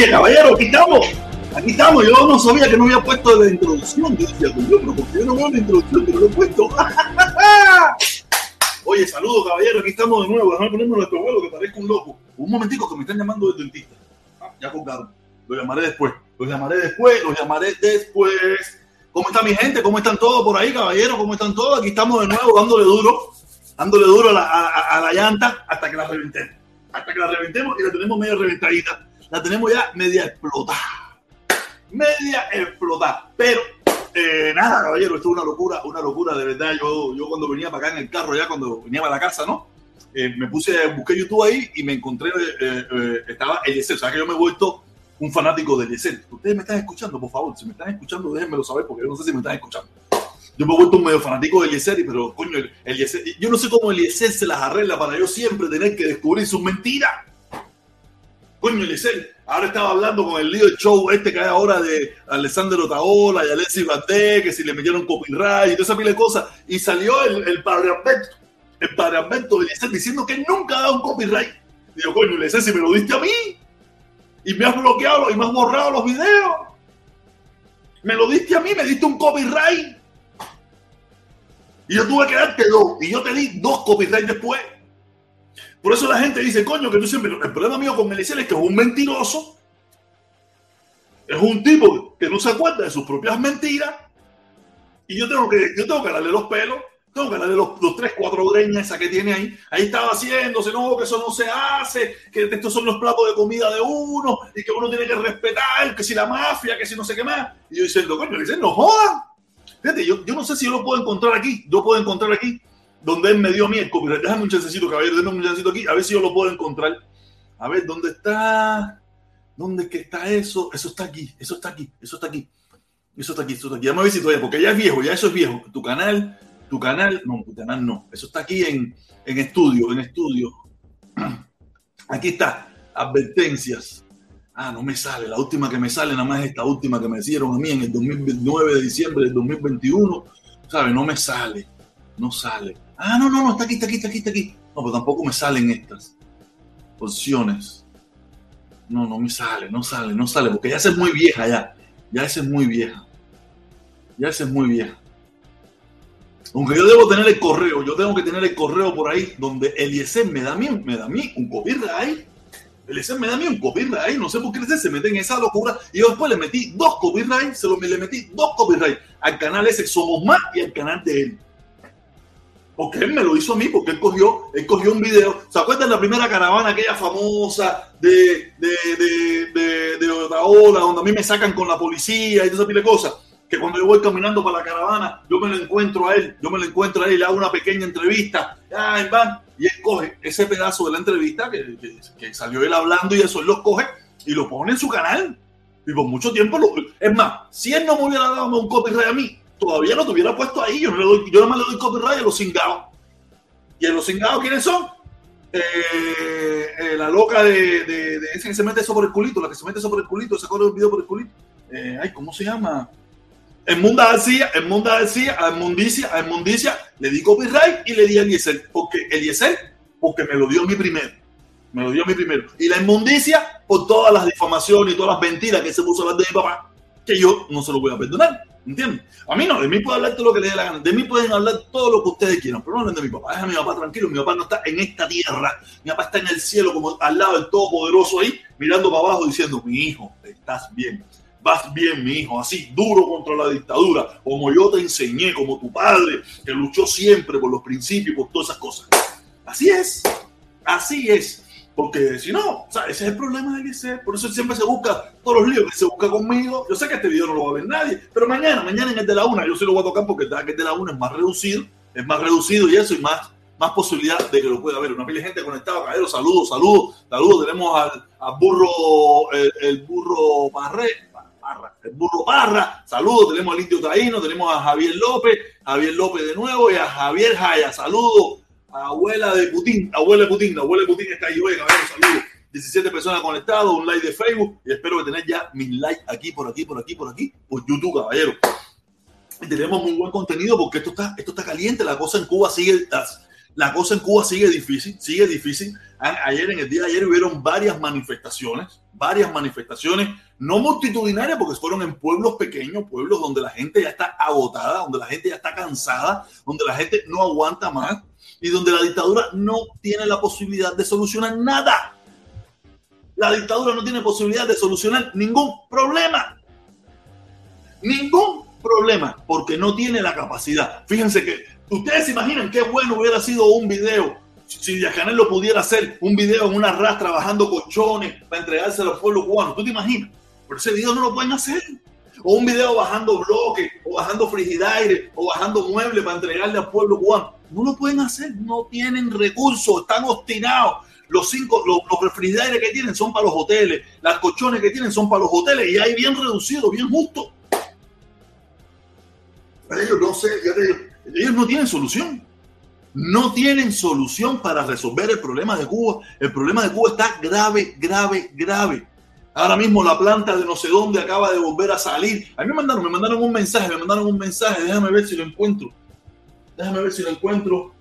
Oye, caballero, aquí estamos. Aquí estamos. Yo no sabía que no había puesto la introducción. Yo decía, pero porque yo no veo la introducción, pero lo he puesto. Oye, saludos, caballero. Aquí estamos de nuevo. Déjame ponerme nuestro vuelo que parezco un loco. Un momentico que me están llamando del dentista. Ah, ya colgaron. Lo llamaré después. Lo llamaré después. Lo llamaré después. ¿Cómo está mi gente? ¿Cómo están todos por ahí, caballero? ¿Cómo están todos? Aquí estamos de nuevo dándole duro. Dándole duro a la, a la llanta hasta que la reventemos. Hasta que la reventemos y la tenemos medio reventadita. La tenemos ya media explotada. Media explotada. Pero eh, nada, caballero, esto es una locura, una locura, de verdad. Yo, yo cuando venía para acá en el carro, ya cuando venía para la casa, ¿no? Eh, me puse, busqué YouTube ahí y me encontré, eh, eh, estaba Eliezer. O sea, que yo me he vuelto un fanático de Eliezer. Ustedes me están escuchando, por favor. Si me están escuchando, déjenmelo saber porque yo no sé si me están escuchando. Yo me he vuelto un medio fanático de Eliezer, pero coño, Eliezer, yo no sé cómo Eliezer se las arregla para yo siempre tener que descubrir sus mentiras. Coño, Eliezer, ahora estaba hablando con el lío del show este que hay ahora de Alessandro Otaola y Alexis Valdés, que si le metieron copyright y toda esa pila de cosas, y salió el, el parlamento, el parlamento de Eliezer diciendo que nunca ha dado un copyright. Digo, coño, Eliezer, si me lo diste a mí, y me has bloqueado y me has borrado los videos, me lo diste a mí, me diste un copyright. Y yo tuve que darte dos, y yo te di dos copyright después. Por eso la gente dice, coño, que tú siempre. El problema mío con Eliezer es que es un mentiroso. Es un tipo que no se acuerda de sus propias mentiras. Y yo tengo que, yo tengo que darle los pelos. Tengo que darle los, los tres, cuatro greñas esa que tiene ahí. Ahí estaba haciéndose, no, que eso no se hace, que estos son los platos de comida de uno y que uno tiene que respetar, que si la mafia, que si no sé qué más. Y yo diciendo, coño, Eliezer, no jodan. Fíjate, yo, yo no sé si yo lo puedo encontrar aquí. Yo puedo encontrar aquí donde él me dio a mí el. Déjame un chancecito, caballero, déjame un chancecito aquí, a ver si yo lo puedo encontrar. A ver, ¿dónde está? ¿Dónde está eso? Eso está aquí, eso está aquí, eso está aquí. Eso está aquí, eso está aquí. Dame a ver si todavía, porque ya es viejo, ya eso es viejo. Tu canal, tu canal, no, tu canal no. Eso está aquí en, en estudio, en estudio. Aquí está, advertencias. Ah, no me sale. La última que me sale nada más es esta última que me hicieron a mí en el 2009 de diciembre del 2021. ¿Sabes? No me sale. No sale. Ah, no, no, no, está aquí, está aquí, está aquí, está aquí. No, pero tampoco me salen estas opciones. No, no me sale, no sale, no sale, porque ya esa es muy vieja ya. Ya esa es muy vieja. Ya esa es muy vieja. Aunque yo debo tener el correo, yo tengo que tener el correo por ahí donde Eliezer me da a mí, me da a mí un copyright. Eliezer me da a mí un copyright. No sé por qué se mete en esa locura. Y yo después le metí dos copyrights, se lo, le metí dos copyrights al canal ese Somos Más y al canal de él porque él me lo hizo a mí, porque él cogió, él cogió un video. ¿Se acuerdan la primera caravana, aquella famosa de, de, de, de, de donde a mí me sacan con la policía y toda esa pila de cosas? Que cuando yo voy caminando para la caravana, yo me lo encuentro a él, yo me lo encuentro a él y le hago una pequeña entrevista. Ah, van, y él coge ese pedazo de la entrevista que, que, que, salió él hablando y eso, él lo coge y lo pone en su canal. Y por mucho tiempo, lo, es más, si él no me hubiera dado un copyright a mí, todavía lo tuviera puesto ahí. Yo no le doy, yo nomás le doy copyright a los cingados. ¿Y a los cingados quiénes son? Eh, eh, la loca de, de, de, ese que se mete eso por el culito, la que se mete eso por el culito, se corre el video por el culito. Eh, ay, ¿cómo se llama? Munda García, Munda García, a Mundicia, a Mundicia, le di copyright y le di a Eliezer. Porque Eliezer, porque me lo dio mí primero. Me lo dio mí primero. Y la inmundicia por todas las difamaciones y todas las mentiras que se puso a hablar de mi papá, que yo no se lo voy a perdonar. ¿Entiendes? A mí no, de mí pueden hablar todo lo que les dé la gana, de mí pueden hablar todo lo que ustedes quieran, pero no hablen de mi papá, deja a mi papá tranquilo, mi papá no está en esta tierra, mi papá está en el cielo, como al lado del Todopoderoso ahí, mirando para abajo diciendo, mi hijo, estás bien, vas bien, mi hijo, así, duro contra la dictadura, como yo te enseñé, como tu padre, que luchó siempre por los principios, por todas esas cosas. Así es, así es. Porque si no, o sea, ese es el problema de Eliezer. Por eso siempre se busca todos los líos que se busca conmigo. Yo sé que este video no lo va a ver nadie, pero mañana, mañana en el de la una, yo sí lo voy a tocar porque el de la una es más reducido, es más reducido y eso, y más, más posibilidad de que lo pueda ver. Una pila de gente conectada, caballero, saludos, saludos, saludos. Tenemos al, burro, el, burro Parre, Parra, el burro Parra, saludos. Tenemos al indio Taíno, tenemos a Javier López, Javier López de nuevo y a Javier Jaya, saludos abuela de Putin, abuela de Putin, la abuela de Putin está ahí, oye, caballero, saludos. 17 personas conectadas, un like de Facebook y espero que tener ya mis likes aquí, por aquí, por aquí, por aquí, por YouTube, caballero. Y tenemos muy buen contenido porque esto está, esto está caliente, la cosa en Cuba sigue, la cosa en Cuba sigue difícil, sigue difícil. Ayer, en el día de ayer, hubieron varias manifestaciones, varias manifestaciones, no multitudinarias, porque fueron en pueblos pequeños, pueblos donde la gente ya está agotada, donde la gente ya está cansada, donde la gente no aguanta más y donde la dictadura no tiene la posibilidad de solucionar nada. La dictadura no tiene posibilidad de solucionar ningún problema. Ningún problema, porque no tiene la capacidad. Fíjense que ustedes se imaginan qué bueno hubiera sido un video si Yacanel lo pudiera hacer, un video en una rastra bajando colchones para entregarse a los pueblos cubanos. ¿Tú te imaginas? Pero ese video no lo pueden hacer. O un video bajando bloques, o bajando frigidaire, o bajando muebles para entregarle al pueblo cubano. No lo pueden hacer, no tienen recursos, están obstinados. Los cinco, los, los que tienen son para los hoteles, las colchones que tienen son para los hoteles y hay bien reducido, bien justo. Ellos no sé, ellos no tienen solución. No tienen solución para resolver el problema de Cuba. El problema de Cuba está grave, grave, grave. Ahora mismo la planta de no sé dónde acaba de volver a salir. A mí me mandaron, me mandaron un mensaje, me mandaron un mensaje. Déjame ver si lo encuentro. Déjame ver si lo encuentro.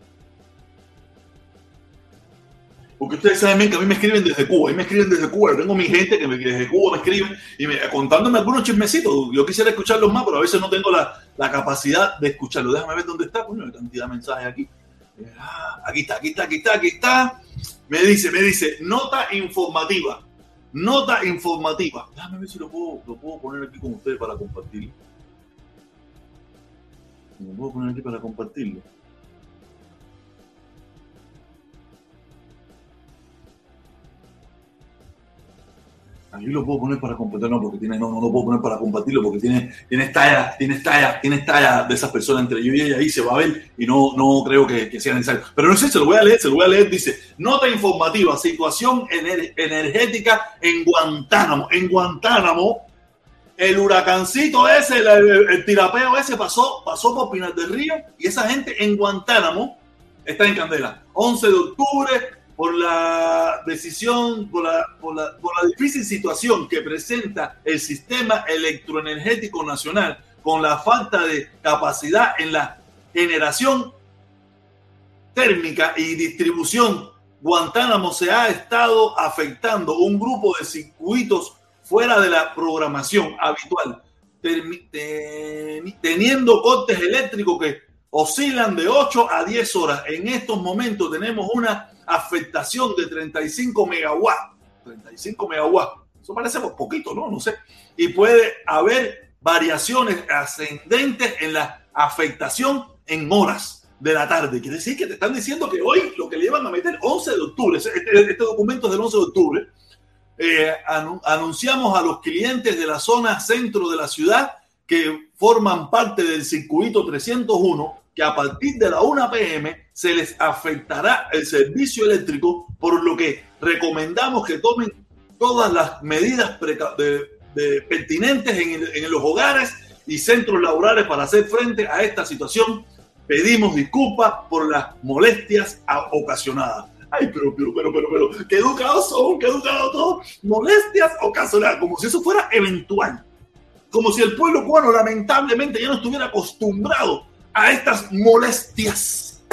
Porque ustedes saben que a mí me escriben desde Cuba, a mí me escriben desde Cuba, tengo mi gente que, desde Cuba me escriben y me, contándome algunos chismecitos. Yo quisiera escucharlos más, pero a veces no tengo la, la capacidad de escucharlo. Déjame ver dónde está, coño, hay cantidad de mensajes aquí. Ah, aquí está, aquí está, aquí está, aquí está. Me dice, me dice, nota informativa. Nota informativa. Déjame ver si lo puedo, lo puedo poner aquí con ustedes para compartirlo. Lo puedo poner aquí para compartirlo. Aquí lo puedo poner para compartirlo, no, porque tiene, no, no lo puedo poner para compartirlo porque tiene, tiene talla, tiene talla, tiene talla de esas personas entre yo y ella ahí se va a ver y no, no creo que, sea necesario. Pero no sé, se lo voy a leer, se lo voy a leer, dice, nota informativa, situación energética en Guantánamo. En Guantánamo, el huracancito ese, el, tirapeo ese pasó, pasó por Pinar del Río y esa gente en Guantánamo está en candela. 11 de octubre, por la decisión, por la, por, la, por la, difícil situación que presenta el sistema electroenergético nacional con la falta de capacidad en la generación térmica y distribución, Guantánamo se ha estado afectando un grupo de circuitos fuera de la programación habitual, teniendo cortes eléctricos que oscilan de 8 a 10 horas. En estos momentos tenemos una afectación de 35 megawatts. 35 megawatts. Eso parece poquito, ¿no? No sé. Y puede haber variaciones ascendentes en la afectación en horas de la tarde. Quiere decir que te están diciendo que hoy lo que le llevan a meter 11 de octubre, este, este documento es del 11 de octubre, eh, anunciamos a los clientes de la zona centro de la ciudad que forman parte del circuito 301 que a partir de la 1 pm se les afectará el servicio eléctrico, por lo que recomendamos que tomen todas las medidas pertinentes en, los hogares y centros laborales para hacer frente a esta situación. Pedimos disculpas por las molestias ocasionadas. Ay, pero, pero, pero, pero, pero, qué educados son, qué educados todos. Molestias ocasionadas, como si eso fuera eventual. Como si el pueblo cubano lamentablemente ya no estuviera acostumbrado a estas molestias.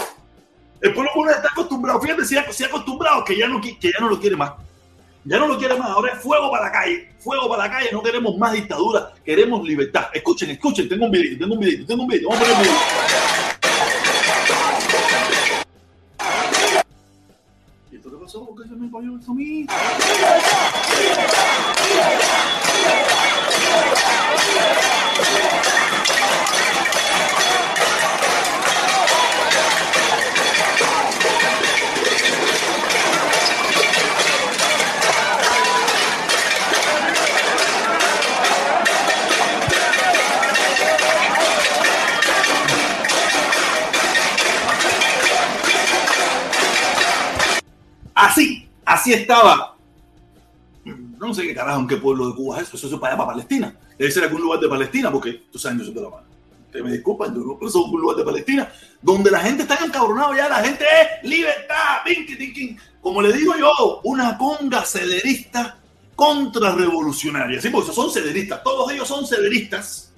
El pueblo cubano está acostumbrado, fíjate, ha acostumbrado que ya, no, que ya no lo quiere más. Ya no lo quiere más, ahora es fuego para la calle, fuego para la calle, no queremos más dictadura, queremos libertad. Escuchen, escuchen, tengo un video, tengo un video, tengo un video, vamos a poner un video. Pasó? ¿Por qué se me cayó el sonido? Así, así estaba. No sé qué carajo, en qué pueblo de Cuba es eso. Eso es para allá, para Palestina. Debe ser algún lugar de Palestina, porque tú sabes, yo soy de la mano. Ustedes me disculpan, yo no es un lugar de Palestina, donde la gente está encabronada ya, la gente es libertad, como le digo yo, una conga cederista contrarrevolucionaria. Sí, porque son cederistas, todos ellos son cederistas.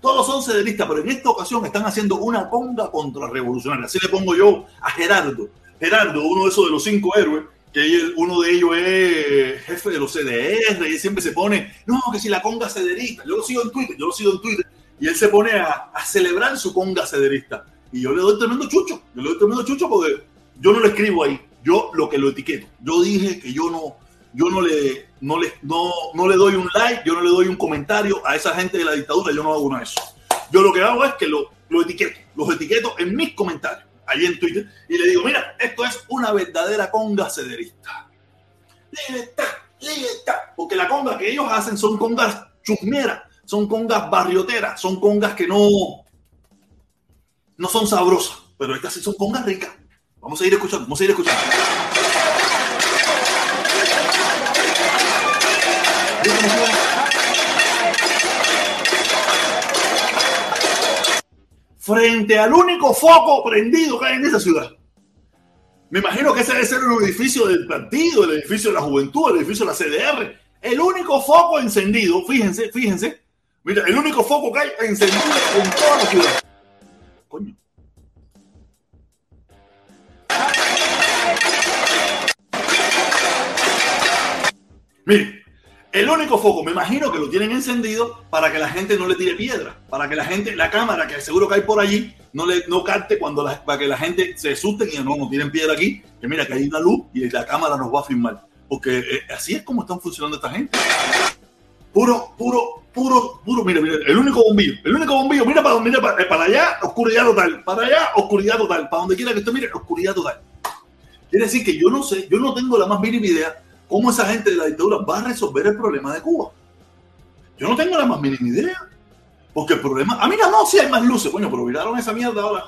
Todos son cederistas, pero en esta ocasión están haciendo una conga contrarrevolucionaria. Así le pongo yo a Gerardo. Gerardo, uno de esos de los cinco héroes, que uno de ellos es jefe de los CDR y siempre se pone, no, que si la conga cederista, yo lo sigo en Twitter, yo lo sigo en Twitter, y él se pone a, a celebrar su conga cederista. Y yo le doy tremendo chucho, yo le doy tremendo chucho porque yo no lo escribo ahí, yo lo que lo etiqueto. Yo dije que yo no, yo no le, no le, no, no le doy un like, yo no le doy un comentario a esa gente de la dictadura, yo no hago nada de eso. Yo lo que hago es que lo, lo etiqueto, los etiqueto en mis comentarios allí en Twitter y le digo, mira, esto es una verdadera conga cederista. Libertad, libertad. Porque la conga que ellos hacen son congas chusmeras, son congas barrioteras, son congas que no, no son sabrosas, pero estas sí son congas ricas. Vamos a ir escuchando, vamos a ir escuchando. Frente al único foco prendido que hay en esa ciudad. Me imagino que ese debe ser el edificio del partido, el edificio de la juventud, el edificio de la CDR. El único foco encendido, fíjense, fíjense. Mira, el único foco que hay encendido en toda la ciudad. Coño. Mire, el único foco, me imagino que lo tienen encendido para que la gente no le tire piedra, para que la gente, la cámara que seguro que hay por allí, no le no carte cuando la, para que la gente se asuste y no, no tienen piedra aquí, que mira que hay una luz y la cámara nos va a filmar. Porque eh, así es como están funcionando esta gente. Puro, puro, puro, puro, mira, mira, el único bombillo, el único bombillo, mira para, mira para, para allá, oscuridad total, para allá, oscuridad total, para donde quiera que esté, mire, oscuridad total. Quiere decir que yo no sé, yo no tengo la más mínima idea cómo esa gente de la dictadura va a resolver el problema de Cuba. Yo no tengo la más mínima idea. Porque el problema. Ah, mira, no, sí hay más luces, coño, pero viraron esa mierda ahora.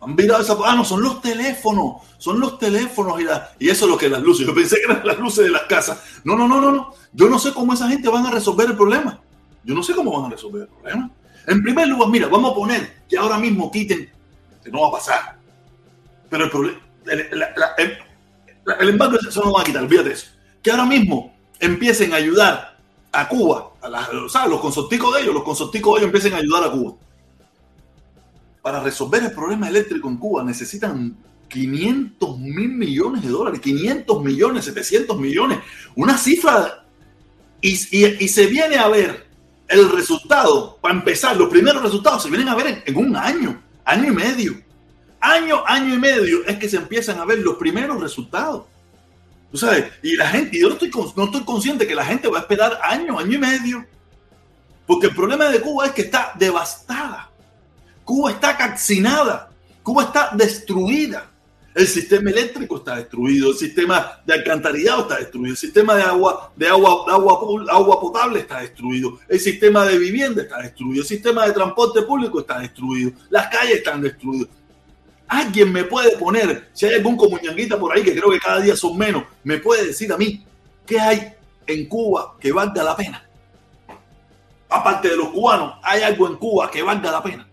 Han virado esa. Ah, no, son los teléfonos. Son los teléfonos y, y eso es lo que las luces. Yo pensé que eran las luces de las casas. No, no, no, no, no. Yo no sé cómo esa gente van a resolver el problema. Yo no sé cómo van a resolver el problema. En primer lugar, mira, vamos a poner que ahora mismo quiten, que no va a pasar. Pero el problema, el, embargo eso no va a quitar, olvídate eso. Que ahora mismo empiecen a ayudar a Cuba, a los consorticos de ellos, los consorticos de ellos empiecen a ayudar a Cuba. Para resolver el problema eléctrico en Cuba necesitan 500 mil millones de dólares, 500 millones, 700 millones, una cifra. Y, y, se viene a ver el resultado, para empezar, los primeros resultados se vienen a ver en un año, año y medio año, año y medio es que se empiezan a ver los primeros resultados. Tú sabes, y la gente, yo no estoy, no estoy consciente que la gente va a esperar año, año y medio. Porque el problema de Cuba es que está devastada. Cuba está calcinada. Cuba está destruida. El sistema eléctrico está destruido, el sistema de alcantarillado está destruido, el sistema de agua, de agua, de agua, agua potable está destruido, el sistema de vivienda está destruido, el sistema de transporte público está destruido, las calles están destruidas. Alguien me puede poner, si hay algún comuñanguita por ahí, que creo que cada día son menos, me puede decir a mí qué hay en Cuba que valga la pena. Aparte de los cubanos, hay algo en Cuba que valga la pena.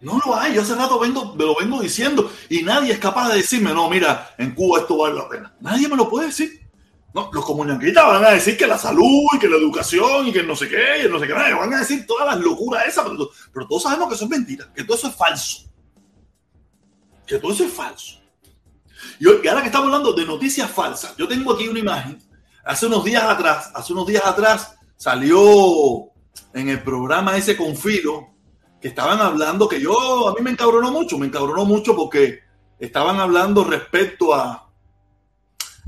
No lo hay, yo hace rato vengo, me lo vengo diciendo y nadie es capaz de decirme, no, mira, en Cuba esto vale la pena. Nadie me lo puede decir. No, los comunistas van a decir que la salud y que la educación y que no sé qué, y no sé qué, van a decir todas las locuras esas, pero, todos sabemos que eso es mentira, que todo eso es falso. Que todo eso es falso. Y, ahora que estamos hablando de noticias falsas, yo tengo aquí una imagen. Hace unos días atrás, hace unos días atrás salió en el programa ese Confilo que estaban hablando que yo, a mí me encabronó mucho, me encabronó mucho porque estaban hablando respecto a,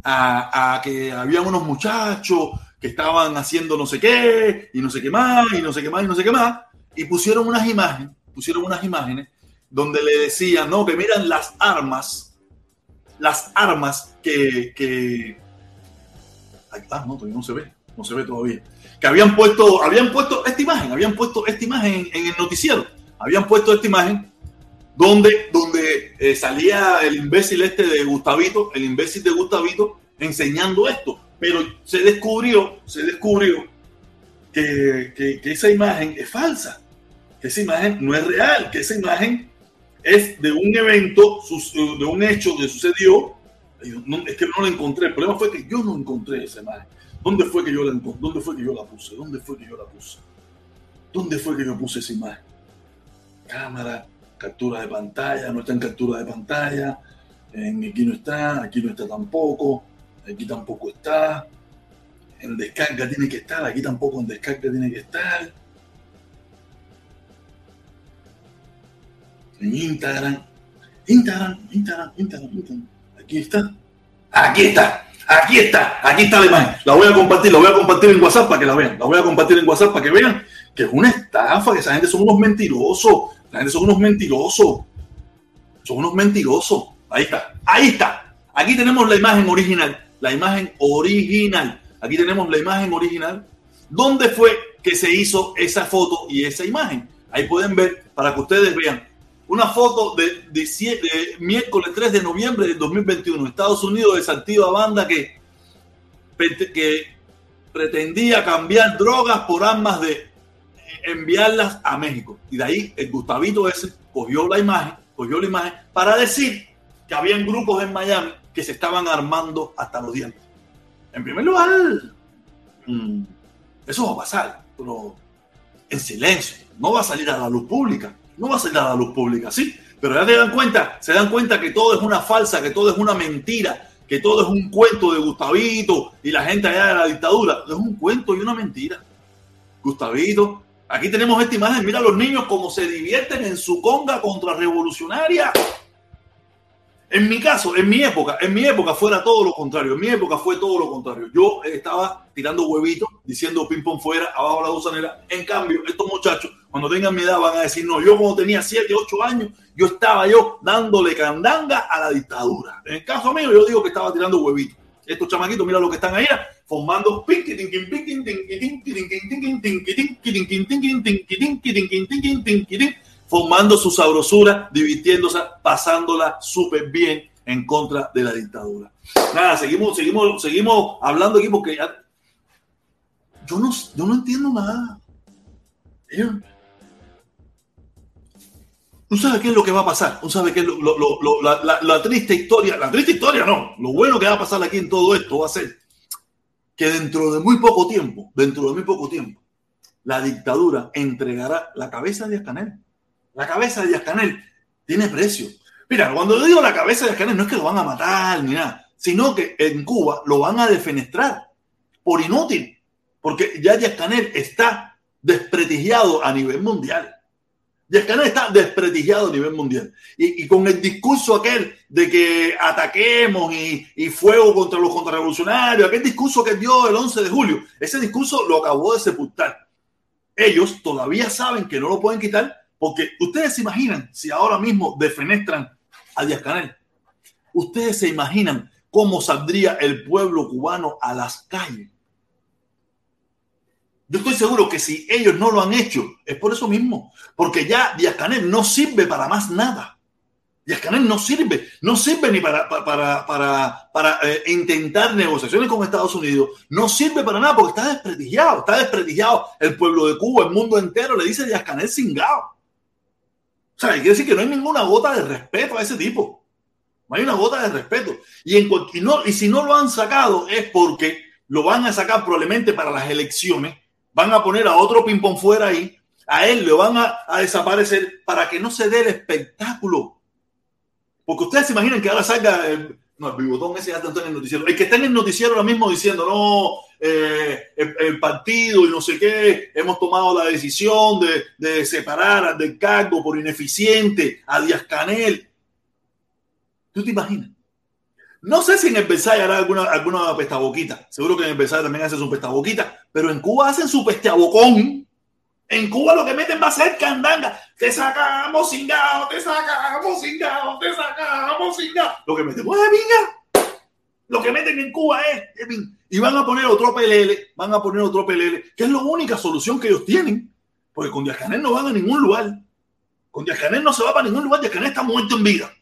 a, que había unos muchachos que estaban haciendo no sé qué, y no sé qué más, y no sé qué más, y no sé qué más, y pusieron unas imágenes, pusieron unas imágenes donde le decían, no, que miran las armas, las armas que, que... ah, no, todavía no se ve, no se ve todavía. Que habían puesto, habían puesto esta imagen, habían puesto esta imagen en, el noticiero, habían puesto esta imagen donde, donde eh, salía el imbécil este de Gustavito, el imbécil de Gustavito, enseñando esto. Pero se descubrió, se descubrió que, que, esa imagen es falsa, que esa imagen no es real, que esa imagen es de un evento, eh, de un hecho que sucedió. Es que no la encontré. El problema fue que yo no encontré esa imagen. ¿Dónde fue que yo la ¿Dónde fue que yo la puse? ¿Dónde fue que yo la puse? ¿Dónde fue que yo puse esa imagen? Cámara, captura de pantalla, no está en captura de pantalla, en aquí no está, aquí no está tampoco, aquí tampoco está, en descarga tiene que estar, aquí tampoco en descarga tiene que estar. En Instagram, Instagram, Instagram, Instagram, Instagram. Aquí está. Aquí está. Aquí está. Aquí está la imagen. La voy a compartir, la voy a compartir en WhatsApp para que la vean. La voy a compartir en WhatsApp para que vean que es una estafa, que esa gente son unos mentirosos. La gente son unos mentirosos. Son unos mentirosos. Ahí está. Ahí está. Aquí tenemos la imagen original. La imagen original. Aquí tenemos la imagen original. ¿Dónde fue que se hizo esa foto y esa imagen? Ahí pueden ver para que ustedes vean. Una foto de, miércoles 3 de noviembre de 2021. Estados Unidos desactiva banda que pretendía cambiar drogas por armas de enviarlas a México. Y de ahí el Gustavito ese cogió la imagen, cogió la imagen para decir que habían grupos en Miami que se estaban armando hasta los dientes. En primer lugar, mm, eso va a pasar, pero en silencio. No va a salir a la luz pública. No va a salir a la luz pública, sí. Pero ya se dan cuenta, se dan cuenta que todo es una falsa, que todo es una mentira, que todo es un cuento de Gustavito y la gente allá de la dictadura. Es un cuento y una mentira. Gustavito, aquí tenemos esta imagen. Mira a los niños cómo se divierten en su conga contrarrevolucionaria. En mi caso, en mi época, en mi época fuera todo lo contrario. En mi época fue todo lo contrario. Yo estaba tirando huevitos, diciendo ping pong fuera, abajo la gusanera. En cambio, estos muchachos, cuando tengan mi edad, van a decir, no, yo cuando tenía 7, 8 años, yo estaba yo dándole candanga a la dictadura. En el caso mío, yo digo que estaba tirando huevitos. Estos chamaquitos, mira lo que están ahí, formando formando su sabrosura, divirtiéndose, pasándola súper bien en contra de la dictadura. Nada, seguimos, seguimos, seguimos hablando aquí porque yo no, yo no entiendo nada. ¿Tú sabes qué es lo que va a pasar? ¿Tú sabes qué es la, la, triste historia? La triste historia no. Lo bueno que va a pasar aquí en todo esto va a ser que dentro de muy poco tiempo, dentro de muy poco tiempo, la dictadura entregará la cabeza de Canel la cabeza de Díaz Canel tiene precio. Mira, cuando yo digo la cabeza de Díaz Canel no es que lo van a matar ni nada, sino que en Cuba lo van a defenestrar por inútil, porque ya Díaz Canel está desprestigiado a nivel mundial. Díaz Canel está desprestigiado a nivel mundial. Y, con el discurso aquel de que ataquemos y, y, fuego contra los contrarrevolucionarios, aquel discurso que dio el 11 de julio, ese discurso lo acabó de sepultar. Ellos todavía saben que no lo pueden quitar porque ustedes se imaginan si ahora mismo defenestran a Díaz Canel. Ustedes se imaginan cómo saldría el pueblo cubano a las calles. Yo estoy seguro que si ellos no lo han hecho, es por eso mismo. Porque ya Díaz Canel no sirve para más nada. Díaz Canel no sirve, no sirve ni para, para, para, eh, intentar negociaciones con Estados Unidos, no sirve para nada porque está desprestigiado, está desprestigiado el pueblo de Cuba, el mundo entero le dice Díaz Canel cingado. O sea, quiere decir que no hay ninguna gota de respeto a ese tipo. No hay una gota de respeto. Y, en, y si no lo han sacado es porque lo van a sacar probablemente para las elecciones. Van a poner a otro ping-pong fuera ahí. A él le van a, a desaparecer para que no se dé el espectáculo. Porque ustedes se imaginan que ahora salga el, no, el bigotón ese ya está en el noticiero. El que está en el noticiero ahora mismo diciendo, no, eh, el, partido y no sé qué, hemos tomado la decisión de, de separar del cargo por ineficiente a Díaz Canel. ¿Tú te imaginas? No sé si en el Versailles hará alguna, alguna pestaboquita. Seguro que en el Versailles también hacen su pestaboquita. Pero en Cuba hacen su pesteabocón. En Cuba lo que meten va a ser candanga. Te sacamos cingado, te sacamos cingado, te sacamos cingado. Lo que metemos es vinga. Lo que meten en Cuba es, y van a poner otro PLL, van a poner otro PLL, que es la única solución que ellos tienen. Porque con Díaz no van a ningún lugar. Con Díaz no se va para ningún lugar. Díaz está muerto en vida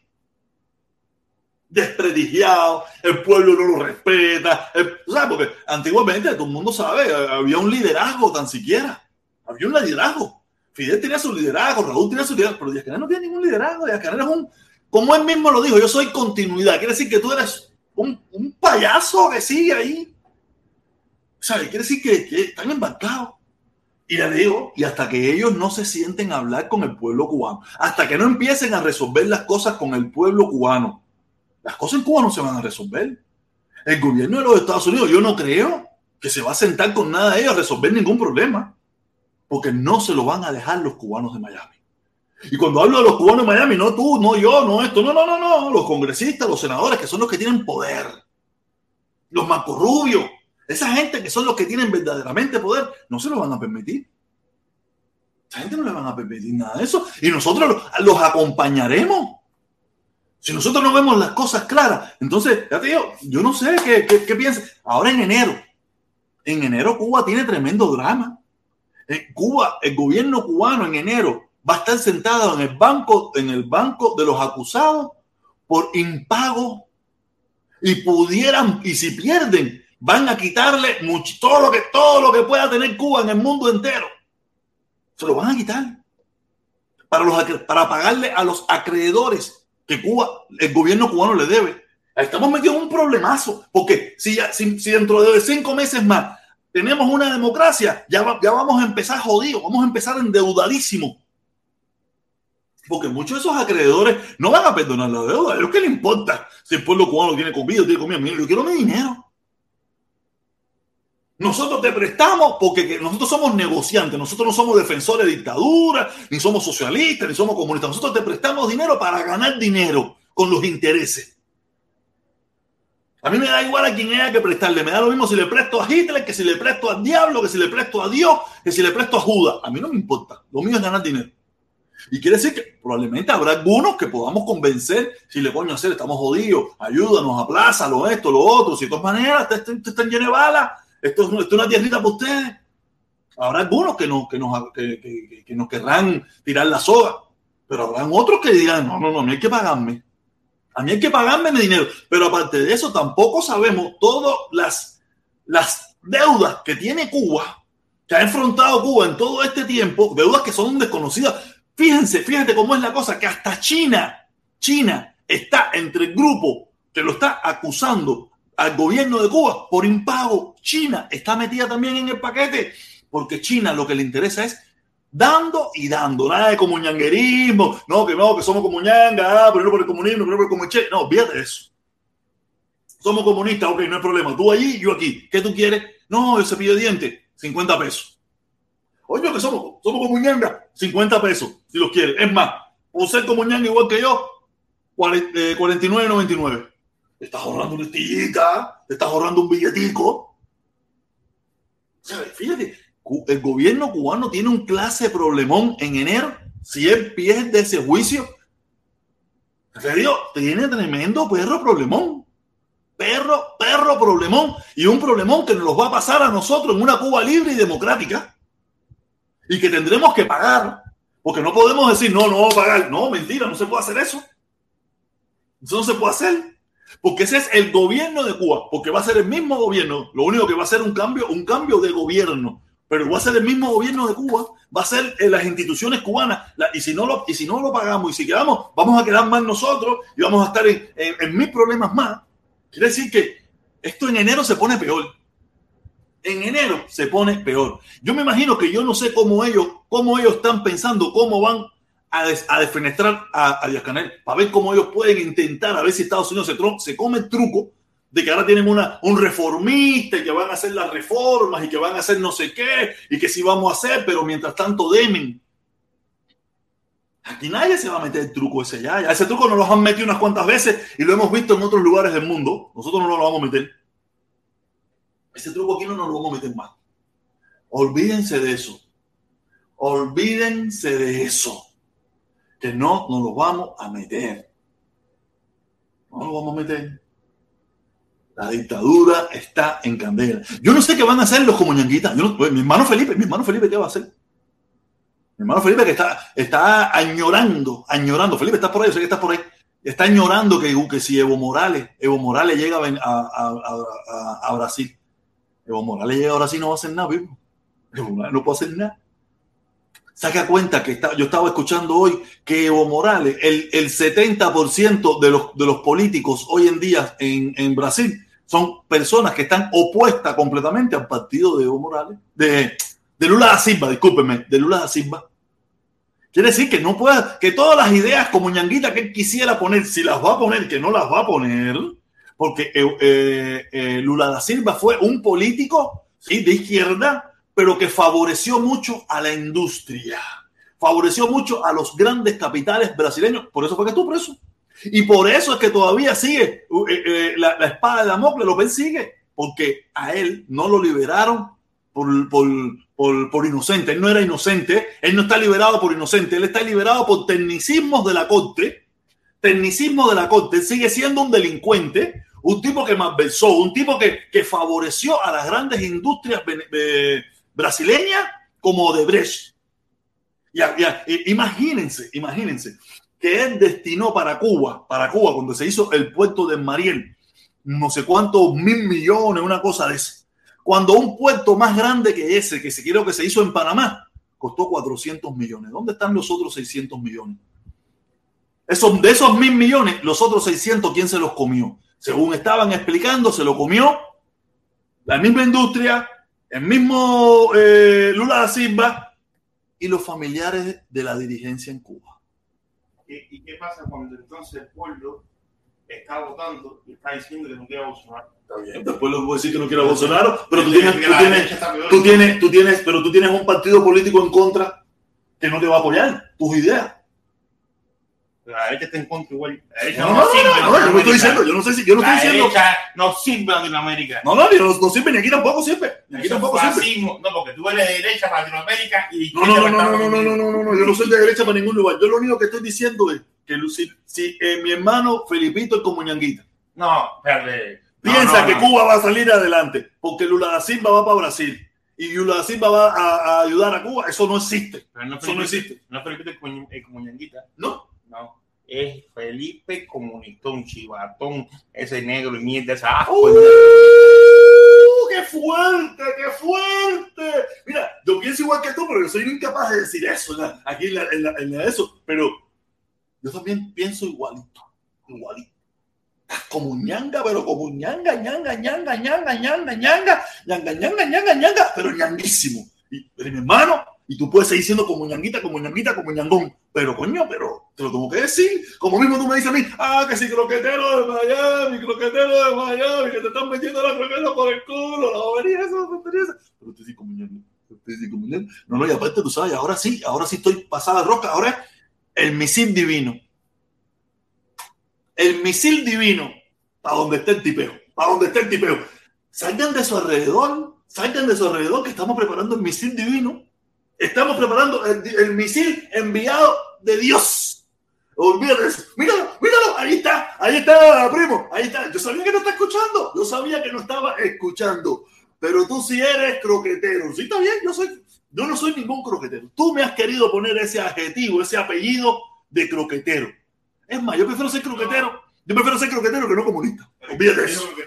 desprestigiado, el pueblo no lo respeta. ¿sabes? Porque antiguamente todo el mundo sabe, había un liderazgo tan siquiera. Había un liderazgo. Fidel tenía su liderazgo, Raúl tenía su liderazgo, pero Díaz Canel no tiene ningún liderazgo. Díaz Canel es un, como él mismo lo dijo, yo soy continuidad. Quiere decir que tú eres un, payaso que sigue ahí. ¿Sabe? Quiere decir que, que están embarcados. Y le digo, y hasta que ellos no se sienten a hablar con el pueblo cubano, hasta que no empiecen a resolver las cosas con el pueblo cubano, las cosas en Cuba no se van a resolver. El gobierno de los Estados Unidos, yo no creo que se va a sentar con nada de ellos a resolver ningún problema, porque no se lo van a dejar los cubanos de Miami. Y cuando hablo de los cubanos de Miami, no tú, no yo, no esto, no, no, no, no, los congresistas, los senadores, que son los que tienen poder, los Rubios, esa gente que son los que tienen verdaderamente poder, no se lo van a permitir. Esa gente no le van a permitir nada de eso. Y nosotros los acompañaremos. Si nosotros no vemos las cosas claras, entonces, ya te digo, yo no sé qué, qué, qué. Ahora en enero, en enero Cuba tiene tremendo drama. En Cuba, el gobierno cubano en enero va a estar sentado en el banco, en el banco de los acusados por impago y pudieran, y si pierden, van a quitarle mucho, todo lo que todo lo que pueda tener Cuba en el mundo entero. Se lo van a quitar para, los, para pagarle a los acreedores que Cuba, el gobierno cubano le debe. Estamos metidos en un problemazo, porque si, ya, si, dentro de cinco meses más tenemos una democracia, ya, ya vamos a empezar jodidos, vamos a empezar endeudadísimo. Porque muchos de esos acreedores no van a perdonar la deuda. ¿A ellos qué le importa si el pueblo cubano tiene comida, tiene comida? Mira, yo quiero mi dinero. Nosotros te prestamos porque nosotros somos negociantes, nosotros no somos defensores de dictadura, ni somos socialistas, ni somos comunistas. Nosotros te prestamos dinero para ganar dinero con los intereses. A mí me da igual a quien haya que prestarle. Me da lo mismo si le presto a Hitler, que si le presto al diablo, que si le presto a Dios, que si le presto a Judas. A mí no me importa. Lo mío es ganar dinero. Y quiere decir que probablemente habrá algunos que podamos convencer si le coño hacer, estamos jodidos, ayúdanos, aplázalo, esto, lo otro. Si de todas maneras te, están de balas, esto, es una tierrita para ustedes. Habrá algunos que nos, que, nos, que, nos querrán tirar la soga, pero habrá otros que digan, no, no, no, no hay que pagarme. A mí hay que pagarme mi dinero. Pero aparte de eso, tampoco sabemos todas las, las deudas que tiene Cuba, que ha enfrentado Cuba en todo este tiempo, deudas que son desconocidas. Fíjense, fíjense cómo es la cosa, que hasta China, China está entre el grupo que lo está acusando al gobierno de Cuba por impago. China está metida también en el paquete porque China lo que le interesa es dando y dando, nada de comunanguerismo, no, que no, que somos comunanga, ah, no por el comunismo, no por el che, no, olvídate de eso. Somos comunistas, ok, no hay problema, tú allí, yo aquí, ¿qué tú quieres? No, el cepillo de dientes, 50 pesos. Oye, que somos, somos comunanga, 50 pesos, si los quieres. Es más, por ser comunanga igual que yo, 49.99. Te estás ahorrando una estillita, estás ahorrando un billetico. Fíjate, el gobierno cubano tiene un clase problemón en enero. Si él pierde ese juicio, en serio, tiene tremendo perro problemón. Perro, perro problemón. Y un problemón que nos va a pasar a nosotros en una Cuba libre y democrática. Y que tendremos que pagar. Porque no podemos decir, no, no vamos a pagar. No, mentira, no se puede hacer eso. Eso no se puede hacer. Porque ese es el gobierno de Cuba, porque va a ser el mismo gobierno, lo único que va a ser un cambio, un cambio de gobierno, pero va a ser el mismo gobierno de Cuba, va a ser en las instituciones cubanas, y, si no lo, y si no lo pagamos y si quedamos, vamos a quedar más nosotros y vamos a estar en, en, mil problemas más. Quiere decir que esto en enero se pone peor. En enero se pone peor. Yo me imagino que yo no sé cómo ellos, cómo ellos están pensando, cómo van a, a defenestrar a, a Canel para ver cómo ellos pueden intentar a ver si Estados Unidos se, se come el truco de que ahora tienen una, un reformista y que van a hacer las reformas y que van a hacer no sé qué y que sí vamos a hacer, pero mientras tanto demen. Aquí nadie se va a meter el truco ese ya. ya. Ese truco nos lo han metido unas cuantas veces y lo hemos visto en otros lugares del mundo. Nosotros no lo vamos a meter. Ese truco aquí no nos lo vamos a meter más. Olvídense de eso. Olvídense de eso que no nos lo vamos a meter. No lo vamos a meter. La dictadura está en candela. Yo no sé qué van a hacer los comuñanguitas. Pues, mi hermano Felipe, mi hermano Felipe, ¿qué va a hacer? Mi hermano Felipe que está, está añorando, añorando. Felipe, ¿estás por ahí? Yo sé que estás por ahí. Está añorando que, que si Evo Morales, Evo Morales llega a, a, Brasil. Evo Morales llega a Brasil no va a hacer nada, vivo. Evo Morales no puede hacer nada saca cuenta que está, yo estaba escuchando hoy que Evo Morales, el, el 70% de los, de los políticos hoy en día en, en Brasil son personas que están opuestas completamente al partido de Evo Morales, de, de Lula da Silva, discúlpenme, de Lula da Silva. Quiere decir que no puede, que todas las ideas como ñanguita que él quisiera poner, si las va a poner, que no las va a poner, porque eh, eh, eh, Lula da Silva fue un político ¿sí? de izquierda, pero que favoreció mucho a la industria, favoreció mucho a los grandes capitales brasileños, por eso fue que estuvo preso. Y por eso es que todavía sigue eh, eh, la, la, espada de Damocles, lo persigue, porque a él no lo liberaron por, por, por, por, inocente. Él no era inocente, él no está liberado por inocente, él está liberado por tecnicismos de la corte, tecnicismo de la corte. Él sigue siendo un delincuente, un tipo que malversó, un tipo que, que favoreció a las grandes industrias eh, brasileñas como de Brecht. Imagínense, imagínense que él destinó para Cuba, para Cuba, cuando se hizo el puerto de Mariel, no sé cuántos mil millones, una cosa de ese. Cuando un puerto más grande que ese, que se quiero que se hizo en Panamá, costó 400 millones. ¿Dónde están los otros 600 millones? Esos, de esos mil millones, los otros 600, ¿quién se los comió? Según estaban explicando, se lo comió la misma industria, el mismo eh, Lula da Silva y los familiares de la dirigencia en Cuba. ¿Y qué pasa cuando entonces el pueblo está votando y está diciendo que no quiere a Bolsonaro? Está bien, después lo puedo decir que no quiere a Bolsonaro, pero tú tienes, tú tienes, tú tienes, tú tienes, pero tú tienes un partido político en contra que no te va a apoyar tus ideas. La derecha está en contra igual. La derecha no, no, no, no, no, yo no estoy diciendo, yo no sé si, yo no la estoy diciendo. no sirve Latinoamérica. No, no, no, no sirve, ni aquí tampoco sirve. Ni aquí tampoco sirve. No, porque tú eres de derecha para Latinoamérica y No, no, no, no, no, no, no, no, no, yo no soy de derecha para ningún lugar. Yo lo único que estoy diciendo es que si, si eh, mi hermano Felipito es como ñanguita, No, espérate. No, piensa no, que. Cuba va a salir adelante porque Lula da Silva va para Brasil y Lula da Silva va a, ayudar a Cuba, eso no existe. Eso no existe. no es eh, como ñanguita. ¿No? No. Es Felipe Comunistón, chivatón, ese negro y mierda, esa asco. ¡Uh! ¡Qué fuerte! ¡Qué fuerte! Mira, yo pienso igual que tú, pero yo soy incapaz de decir eso ¿no? aquí en, la, en, la, en la eso. Pero yo también pienso igualito. Igualito. Como ñanga, pero como ñanga, ñanga, ñanga, ñanga, ñanga, ñanga, ñanga, ñanga, ñanga, ñanga, pero ñanguísimo. Y, pero mi hermano, y tú puedes seguir siendo como ñanguita, como ñanguita, como ñangón. Pero coño, pero te lo tengo que decir. Como mismo tú me dices a mí, ah, que si croquetero de Miami, croquetero de Miami, que te están metiendo la croqueta por el culo, la bobería esa, la. Pero te digo ñango. Te ñango. No, no, y aparte tú sabes, ahora sí, ahora sí estoy pasada roca. Ahora es el misil divino. El misil divino. Para donde esté el tipeo. Para donde esté el tipeo. Salgan de su alrededor. Salgan de su alrededor que estamos preparando el misil divino. Estamos preparando el, el misil enviado de Dios. Olvídate. Míralo, míralo. Ahí está. Ahí está, primo. Ahí está. Yo sabía que no está escuchando. Yo sabía que no estaba escuchando. Pero tú sí eres croquetero. Sí, está bien. Yo soy. Yo no soy ningún croquetero. Tú me has querido poner ese adjetivo, ese apellido de croquetero. Es más, yo prefiero ser croquetero. Yo prefiero ser croquetero que no comunista. Olvídate de eso. que-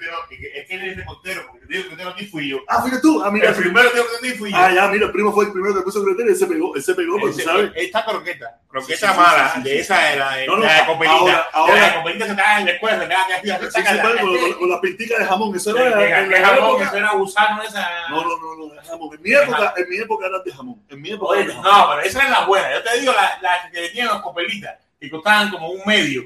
Es que él es de portero, porque te digo croquetero a ti fui yo. Ah, fíjate tú. Ah, mira. El primero que te fui yo. Ah, ya, mira, el primo fue el primero que puso croquetero y él se pegó. Él se pegó, porque sabes. Esta croqueta, croqueta mala, de esa de la de, No, no, la de copelita. ahora- la de copelita se da en la escuela, se que sí, la- con, la pintica de jamón. Eso que- era que- que la jamón, eso era gusano esa. No, no, no, no, de jamón. En mi época, en mi época eran de jamón. En mi época de no, pero esa es la buena. Yo te digo la, que tenían los copelitas, que costaban como un medio.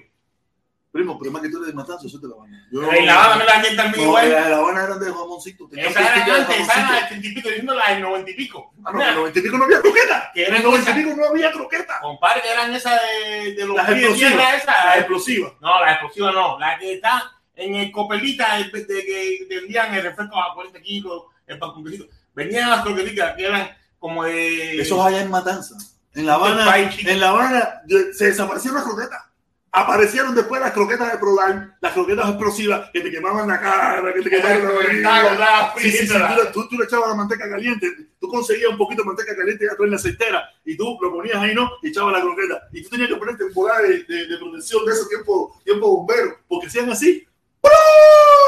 Primo, pero más que tú eres de matanza, eso te la van. Yo, En La Habana me la gente también no, igual. las de La Habana eran de jamoncito. Esa era antes, esa era del treinta y pico, diciendo la del noventa y pico. Ah, no, en el noventa y pico no había croqueta. Que En el noventa y esas, pico no había croqueta. compadre, que eran esas de, de los Las explosivas. esa. Las explosivas. No, la explosiva no. La que está en el copelita el- de que vendían el refresco a 40 kilos, el pan con quesito. Vendían las croquetitas que eran como de. Eso es allá en Matanza. En La Habana, en La Habana se desaparecieron las croquetas. Aparecieron después las croquetas de Proline, las croquetas explosivas que te quemaban la cara, que te quemaban la barriga. Sí, sí, sí, tú, le- tú, le echabas la manteca caliente, tú conseguías un poquito de manteca caliente ya tú en la aceitera y tú lo ponías ahí, ¿no? Y echabas la croqueta. Y tú tenías que ponerte en bola de, de, de protección de esos tiempos tiempo bomberos, porque hacían así. ¡pum!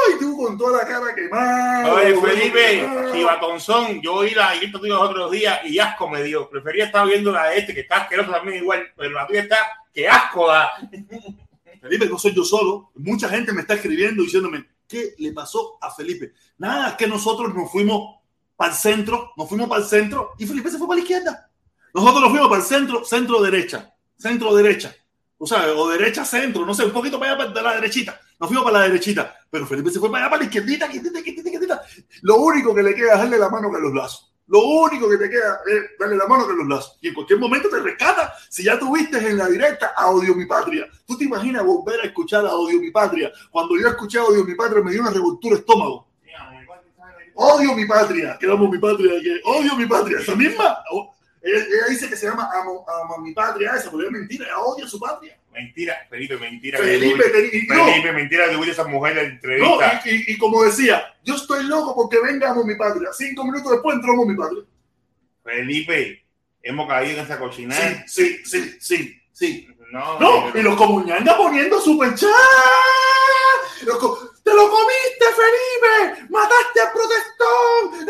Y tú con toda la cara quemada. Oye, Felipe. Chivatonzón, yo oí la grita tuya los otros días y asco me dio. Prefería estar viendo la de este, que está asqueroso también igual, pero la tuya está que asco da. Felipe, no soy yo solo. Mucha gente me está escribiendo diciéndome, qué le pasó a Felipe. Nada, es que nosotros nos fuimos para el centro, nos fuimos para el centro y Felipe se fue para la izquierda. Nosotros nos fuimos para el centro, centro derecha, centro derecha. O sea, o derecha centro, no sé, un poquito para allá para la derechita. Nos fuimos para la derechita, pero Felipe se fue para la izquierdita, izquierdita, izquierdita, izquierdita. Lo único que le queda es darle la mano con los lazos. Lo único que te queda es darle la mano con los lazos. Y en cualquier momento te rescata si ya tuviste en la directa a Odio Mi Patria. ¿Tú te imaginas volver a escuchar a Odio Mi Patria? Cuando yo escuché a Odio Mi Patria me dio una revoltura estómago. Odio mi patria, que amo mi patria, odio mi patria, esa misma. Ella, dice que se llama amo, amo mi patria, esa, pero es mentira, ella odia su patria. Mentira, Felipe, mentira. Felipe, Felipe, Felipe mentira que huye esa mujer la entrevista. No, y, y, como decía, yo estoy loco porque venga Amo mi patria. Cinco minutos después entró Amo mi patria. Felipe, hemos caído en esa cochinada. Sí, sí, sí, sí, sí. No, no, y los comuñangas poniendo super chat. ¡Te lo comiste, Felipe! ¡Mataste al protestón!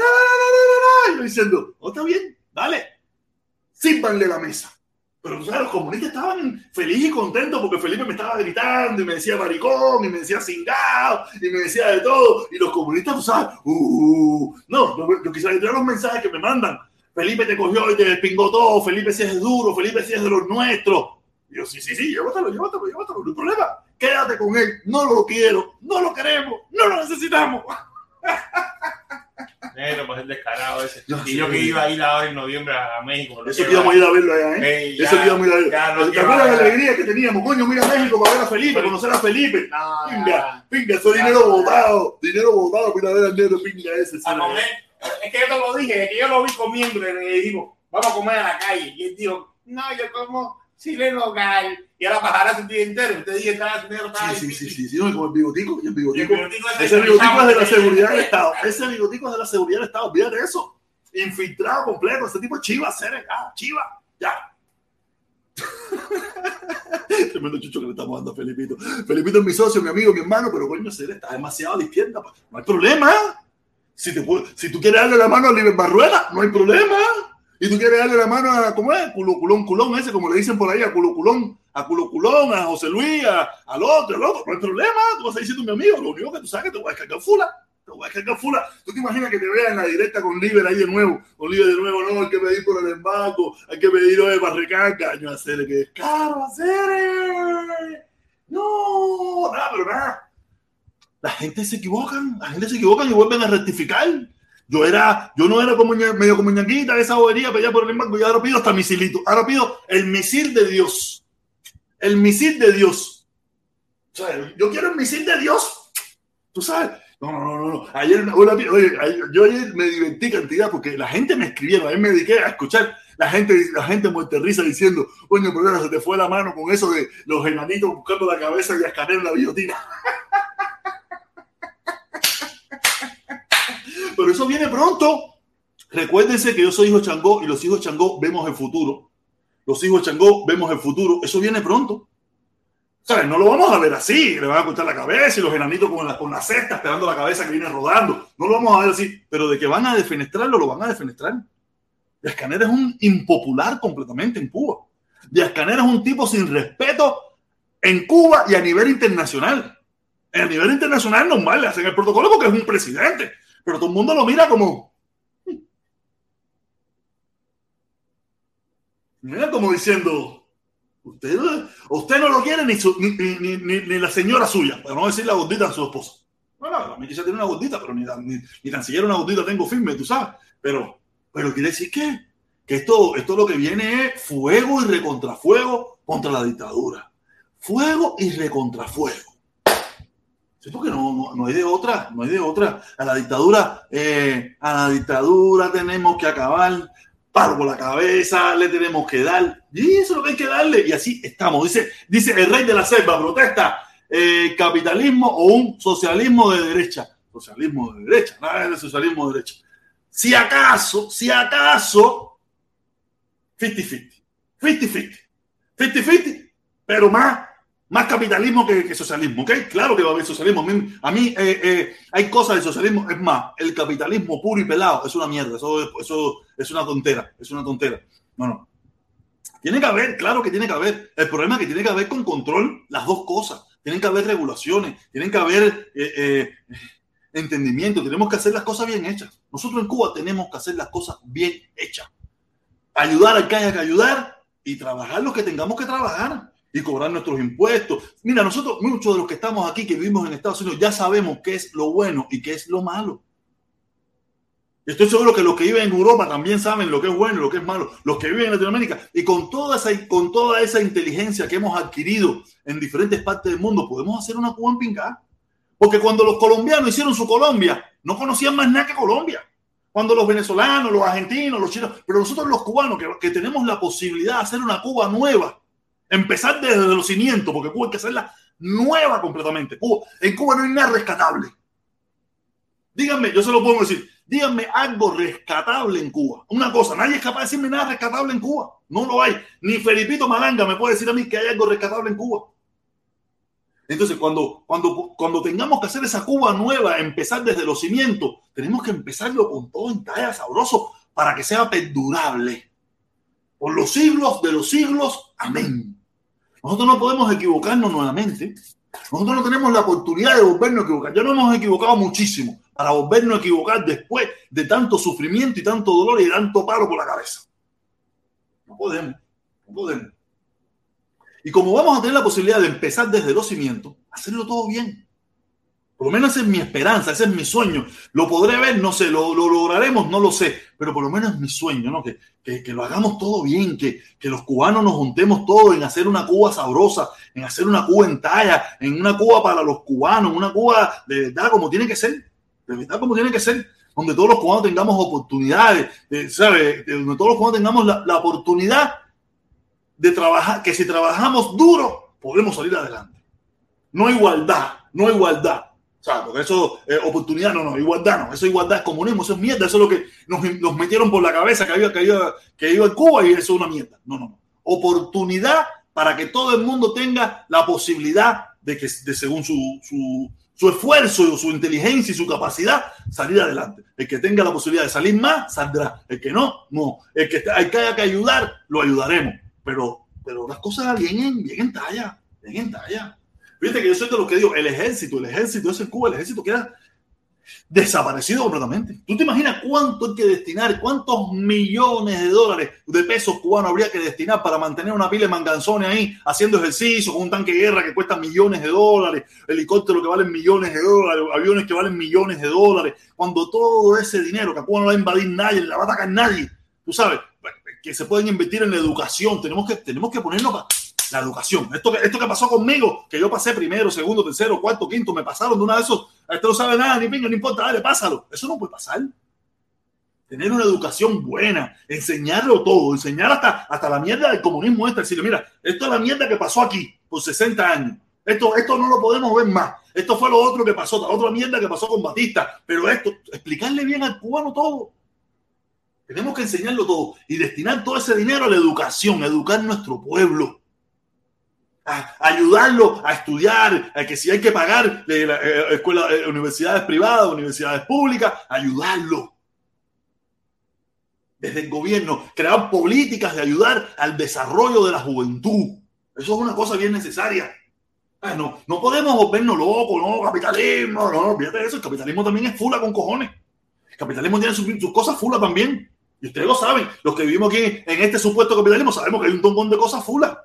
Y yo diciendo, ¿oh, está bien? Dale, sírvanle la mesa. Pero tú sabes, los comunistas estaban felices y contentos porque Felipe me estaba gritando y me decía maricón y me decía cingado y me decía de todo. Y los comunistas, tú sabes, uh, no, yo, yo quisiera los mensajes que me mandan. Felipe te cogió y te pingó todo. Felipe si es duro. Felipe si es de los nuestros. Y yo, sí, sí, sí, llévatelo, llévatelo, llévatelo, no hay problema. Quédate con él. No lo quiero, no lo queremos, no lo necesitamos. Negro, pues el descarado ese. Y yo que iba a ir ahora en noviembre a México. Eso que íbamos a ir a verlo allá, ¿eh? Eso que íbamos a ir a verlo. ¿Te acuerdas de la alegría que teníamos? Coño, mira a México para ver a Felipe, conocer a Felipe. No, pinga, pinga, eso dinero botado. Dinero botado para ver al negro pinga ese. A comer. Es que yo te lo dije, es que yo lo vi comiendo y le digo, vamos a comer a la calle. Y él dijo, no, yo como chileno local. Y ahora bajará su día entero. Usted dice, está dinero, Sí, sí, sí, sí, sí, no, como el bigotico, el bigotico. ese bigotico es de la seguridad del Estado. Ese bigotico es de la seguridad del Estado. De eso. Infiltrado completo. Ese tipo es chiva, ah, chiva, ya. Tremendo chucho que le estamos dando a Felipito. Felipito es mi socio, mi amigo, mi hermano, pero coño, ser está demasiado a la izquierda. No hay problema. Si, te, si tú quieres darle la mano a Liber Barrueda, no hay problema. Y tú quieres darle la mano a, ¿cómo es? Culo, culón, culón, ese, como le dicen por ahí, a culo, culón, a culo, culón, a José Luis, a, al otro, al otro. No hay problema. Tú vas a decir mi amigo, lo único que tú sabes es que te voy a descargar fula. Te voy a descargar fula. ¿Tú te imaginas que te veas en la directa con Liber ahí de nuevo? Con Liber de nuevo, no, hay que pedir por el embarco, hay que pedir hoy para recarga. Caño, hacerle que es caro, hacer. No, nada, pero nada la gente se equivocan, la gente se equivocan y vuelven a rectificar. Yo era, yo no era como medio como ñanguita esa bobería, pero ya por el embargo, yo ahora pido hasta misilito. Ahora pido el misil de Dios. El misil de Dios. Yo quiero el misil de Dios. Tú sabes. No, no, no, no. Ayer, oye, yo ayer me divertí cantidad porque la gente me escribieron, a mí me dediqué a escuchar la gente, la gente muerte risa diciendo, coño, pero se te fue la mano con eso de los enanitos buscando la cabeza y escanear la biotina. pero eso viene pronto. Recuérdense que yo soy hijo Changó y los hijos Changó vemos el futuro. Los hijos Changó vemos el futuro. Eso viene pronto. ¿Sabes? No lo vamos a ver así. Le van a cortar la cabeza y los enanitos con la, con la cesta esperando la cabeza que viene rodando. No lo vamos a ver así. Pero de que van a defenestrarlo, lo van a defenestrar. Canel es un impopular completamente en Cuba. Díaz es un tipo sin respeto en Cuba y a nivel internacional. A nivel internacional normal le hacen el protocolo porque es un presidente. Pero todo el mundo lo mira como. Mira como diciendo, usted, usted no lo quiere ni, ni, ni, la señora suya, para no decir la gordita de su esposa. Bueno, a mí quizá tiene una gordita, pero ni, ni, tan siquiera una gordita tengo firme, tú sabes. Pero, pero quiere decir que, que esto, esto lo que viene es fuego y recontrafuego contra la dictadura. Fuego y recontrafuego. Sí, porque no, no, no, hay de otra, no hay de otra. A la dictadura, eh, a la dictadura tenemos que acabar, paro por la cabeza, le tenemos que dar. Y eso es lo que hay que darle. Y así estamos. Dice, dice el rey de la selva, protesta eh, capitalismo o un socialismo de derecha. Socialismo de derecha, nada de socialismo de derecha. Si acaso, si acaso, 50-50. 50-50. 50-50, pero más más capitalismo que, socialismo, ¿ok? Claro que va a haber socialismo. A mí, eh, eh, hay cosas de socialismo. Es más, el capitalismo puro y pelado es una mierda. Eso, es una tontera. Es una tontera. No, no. Tiene que haber, claro que tiene que haber. El problema es que tiene que haber con control las dos cosas. tienen que haber regulaciones, tienen que haber eh, entendimiento, tenemos que hacer las cosas bien hechas. Nosotros en Cuba tenemos que hacer las cosas bien hechas. Ayudar al que haya que ayudar y trabajar lo que tengamos que trabajar y cobrar nuestros impuestos. Mira, nosotros, muchos de los que estamos aquí, que vivimos en Estados Unidos, ya sabemos qué es lo bueno y qué es lo malo. Estoy seguro que los que viven en Europa también saben lo que es bueno y lo que es malo. Los que viven en Latinoamérica. Y con toda esa, con toda esa inteligencia que hemos adquirido en diferentes partes del mundo, podemos hacer una Cuba en Pingá. Porque cuando los colombianos hicieron su Colombia, no conocían más nada que Colombia. Cuando los venezolanos, los argentinos, los chinos, pero nosotros los cubanos que tenemos la posibilidad de hacer una Cuba nueva, empezar desde los cimientos, porque Cuba hay que hacerla nueva completamente. Cuba, en Cuba no hay nada rescatable. Díganme, yo se lo puedo decir, díganme algo rescatable en Cuba. Una cosa, nadie es capaz de decirme nada rescatable en Cuba. No lo hay. Ni Felipito Malanga me puede decir a mí que hay algo rescatable en Cuba. Entonces, cuando, cuando, cuando tengamos que hacer esa Cuba nueva, empezar desde los cimientos, tenemos que empezarlo con todo en talla sabroso para que sea perdurable. Por los siglos de los siglos. Amén. Nosotros no podemos equivocarnos nuevamente. Nosotros no tenemos la oportunidad de volvernos a equivocar. Ya no hemos equivocado muchísimo para volvernos a equivocar después de tanto sufrimiento y tanto dolor y tanto paro por la cabeza. No podemos, no podemos. Y como vamos a tener la posibilidad de empezar desde los cimientos, hacerlo todo bien. Por lo menos esa es mi esperanza, ese es mi sueño. Lo podré ver, no sé, lo, lo lograremos, no lo sé, pero por lo menos es mi sueño, ¿no? Que, que, que, lo hagamos todo bien, que, que los cubanos nos juntemos todos en hacer una Cuba sabrosa, en hacer una Cuba en talla, en una Cuba para los cubanos, una Cuba de verdad como tiene que ser, de verdad como tiene que ser, donde todos los cubanos tengamos oportunidades, ¿sabes? Donde todos los cubanos tengamos la, la oportunidad de trabajar, que si trabajamos duro, podemos salir adelante. No igualdad, no igualdad. Sea, porque eso, eh, oportunidad, no, no, igualdad no, eso igualdad es comunismo, eso es mierda, eso es lo que nos, nos metieron por la cabeza que iba, que, iba, que iba en Cuba y eso es una mierda. No, no, no. Oportunidad para que todo el mundo tenga la posibilidad de que, de, según su, su, su esfuerzo, su inteligencia y su capacidad, salir adelante. El que tenga la posibilidad de salir más, saldrá. El que no, no. El que hay que, haya que ayudar, lo ayudaremos. Pero, pero las cosas bien en, bien en talla, bien en talla. Fíjate que yo soy de los que digo, el ejército, el ejército es en Cuba, el ejército queda desaparecido completamente. ¿Tú te imaginas cuánto hay que destinar, cuántos millones de dólares de pesos cubanos habría que destinar para mantener una pila de manganzones ahí haciendo ejercicio con un tanque de guerra que cuesta millones de dólares, helicópteros que valen millones de dólares, aviones que valen millones de dólares, cuando todo ese dinero que a Cuba no va a invadir nadie, la va a atacar nadie, tú sabes, que se pueden invertir en la educación, tenemos que, tenemos que ponerlo para la educación. Esto, esto que pasó conmigo, que yo pasé primero, segundo, tercero, cuarto, quinto, me pasaron de una de esos, este no sabe nada, ni pingo, no importa, dale, pásalo. Eso no puede pasar. Tener una educación buena, enseñarlo todo, enseñar hasta, hasta la mierda del comunismo esta, decirle, mira, esto es la mierda que pasó aquí por 60 años. Esto, esto no lo podemos ver más. Esto fue lo otro que pasó, otra mierda que pasó con Batista. Pero esto, explicarle bien al cubano todo. Tenemos que enseñarlo todo y destinar todo ese dinero a la educación, a educar nuestro pueblo a ayudarlo a estudiar, a que si hay que pagar de eh, eh, universidades privadas, universidades públicas, ayudarlo. Desde el gobierno, crear políticas de ayudar al desarrollo de la juventud. Eso es una cosa bien necesaria. Ah, no, no podemos volvernos locos, no, capitalismo, no, no, fíjate eso, el capitalismo también es fula con cojones. El capitalismo tiene sus, cosas fula también. Y ustedes lo saben, los que vivimos aquí en este supuesto capitalismo sabemos que hay un montón de cosas fulas.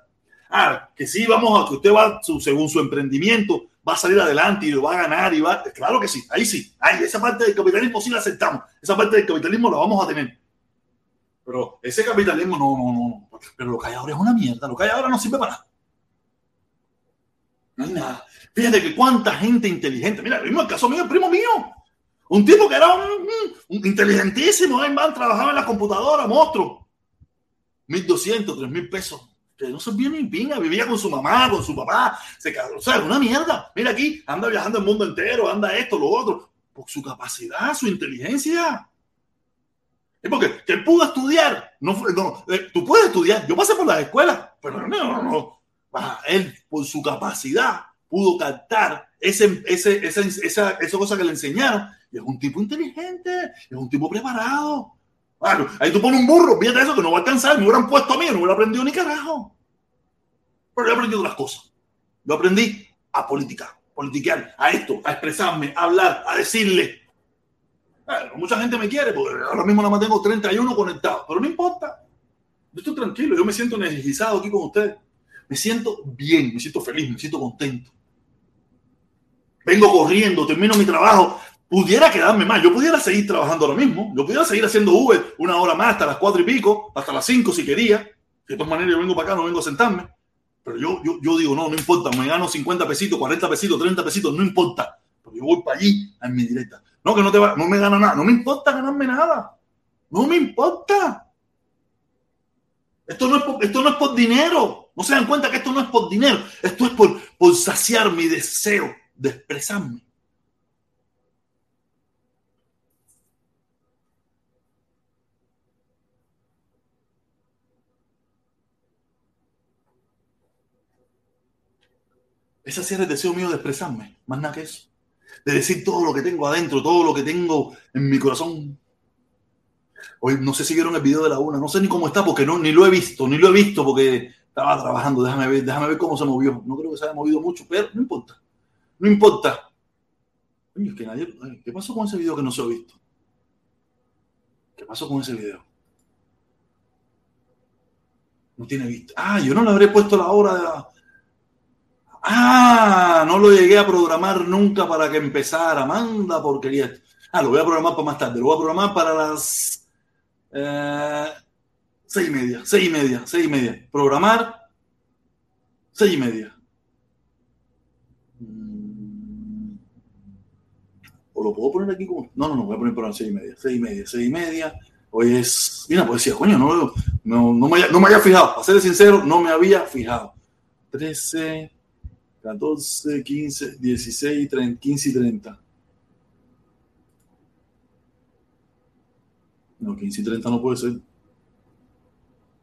Ah, que sí, vamos a que usted va, según su emprendimiento, va a salir adelante y va a ganar y va. Claro que sí, ahí sí. Ahí, esa parte del capitalismo sí la aceptamos. Esa parte del capitalismo la vamos a tener. Pero ese capitalismo no, no, no. Pero lo que hay ahora es una mierda. Lo que hay ahora no sirve para nada. No hay nada. Fíjate que cuánta gente inteligente. Mira, el mismo caso mío, el primo mío. Un tipo que era un, un inteligentísimo, ahí man, trabajaba en la computadora, monstruo. 1.200, 3.000 pesos que no se vio ni pinga, vivía con su mamá, con su papá, se quedó, o sea, una mierda. Mira aquí, anda viajando el mundo entero, anda esto, lo otro, por su capacidad, su inteligencia. Es porque que él pudo estudiar, no, no eh, tú puedes estudiar, yo pasé por la escuela, pero no, no, no. Él, por su capacidad, pudo captar ese, ese, esa, esa, esa cosa que le enseñaron. Y es un tipo inteligente, es un tipo preparado. Ahí tú pones un burro, fíjate eso, que no va a alcanzar, me hubieran puesto a mí, no hubiera aprendido ni carajo. Pero yo he aprendido las cosas. Yo aprendí a politicar, politiquear, a esto, a expresarme, a hablar, a decirle. mucha gente me quiere, porque ahora mismo nada más tengo 31 conectados, pero no importa. Yo estoy tranquilo, yo me siento energizado aquí con ustedes. Me siento bien, me siento feliz, me siento contento. Vengo corriendo, termino mi trabajo. Pudiera quedarme más, yo pudiera seguir trabajando ahora mismo. Yo pudiera seguir haciendo Uber una hora más, hasta las cuatro y pico, hasta las cinco si quería. De todas maneras, yo vengo para acá, no vengo a sentarme. Pero yo, yo, yo digo, no, no importa, me gano 50 pesitos, 40 pesitos, 30 pesitos, no importa. Porque yo voy para allí en mi directa. No, que no, te va, no me gano nada, no me importa ganarme nada. No me importa. Esto no es por, esto no es por dinero. No se dan cuenta que esto no es por dinero. Esto es por saciar mi deseo de expresarme. Ese sí es el deseo mío de expresarme, más nada que eso. De decir todo lo que tengo adentro, todo lo que tengo en mi corazón. Hoy no sé si vieron el video de la una, no sé ni cómo está porque ni lo he visto, ni lo he visto porque estaba trabajando. Déjame ver, déjame ver cómo se movió. No creo que se haya movido mucho, pero no importa. No importa. ¿Qué pasó con ese video que no se ha visto? ¿Qué pasó con ese video? No tiene visto. Ah, yo no le habré puesto la hora de la Ah, no lo llegué a programar nunca para que empezara. Manda porquería. Ah, lo voy a programar para más tarde. Lo voy a programar para las eh, seis y media, seis y media, seis y media. Programar seis y media. Mm. O lo puedo poner aquí como. No, no, no, voy a poner para las seis y media, seis y media, seis y media. Hoy es. Mira, pues decía, coño, no, no, no, me, no me había fijado. Para ser sincero, no me había fijado. 13. 14, 15, 16, 30, 15 y 30. No, 15 y 30 no puede ser.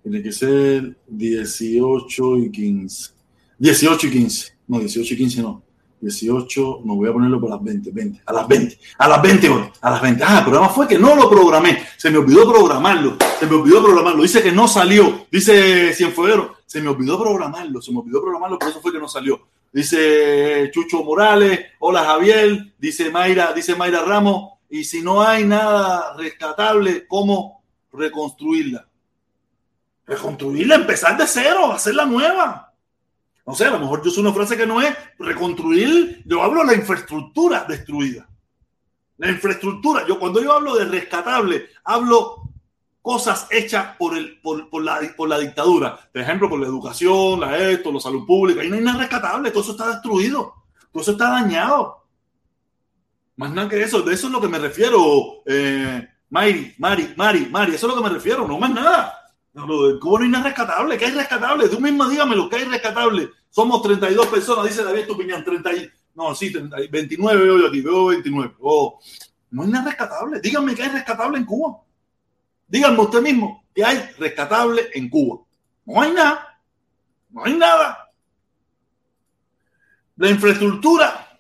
Tiene que ser 18 y 15. 18 y 15. No, 18 y 15 no. 18, no voy a ponerlo por las 20, 20, a las 20, a las 20 hoy, a las 20. Ah, el problema fue que no lo programé, se me olvidó programarlo, se me olvidó programarlo, dice que no salió, dice Cienfuegero, se me olvidó programarlo, se me olvidó programarlo, por eso fue que no salió. Dice Chucho Morales, hola Javier, dice Mayra, dice Mayra Ramos, y si no hay nada rescatable, ¿cómo reconstruirla? Reconstruirla, empezar de cero, hacerla nueva. No sé, a lo mejor yo soy una frase que no es reconstruir, yo hablo de la infraestructura destruida. La infraestructura, yo cuando yo hablo de rescatable, hablo cosas hechas por, el, por, la, por la dictadura. Por ejemplo, por la educación, la esto, la salud pública. Y no hay nada rescatable, todo eso está destruido, todo eso está dañado. Más nada que eso, de eso es lo que me refiero, eh, Mari, Mari, Mari, Mari, eso es lo que me refiero, no más nada. ¿Cómo no hay nada rescatable? ¿Qué hay rescatable? Tú misma dígamelo, ¿qué hay rescatable? Somos 32 personas, dice David Tupiñán, 30, no, sí, 29 veo yo aquí, veo 29. Oh, no hay nada rescatable. Díganme qué hay rescatable en Cuba. Díganme usted mismo que hay rescatable en Cuba. No hay nada. No hay nada. La infraestructura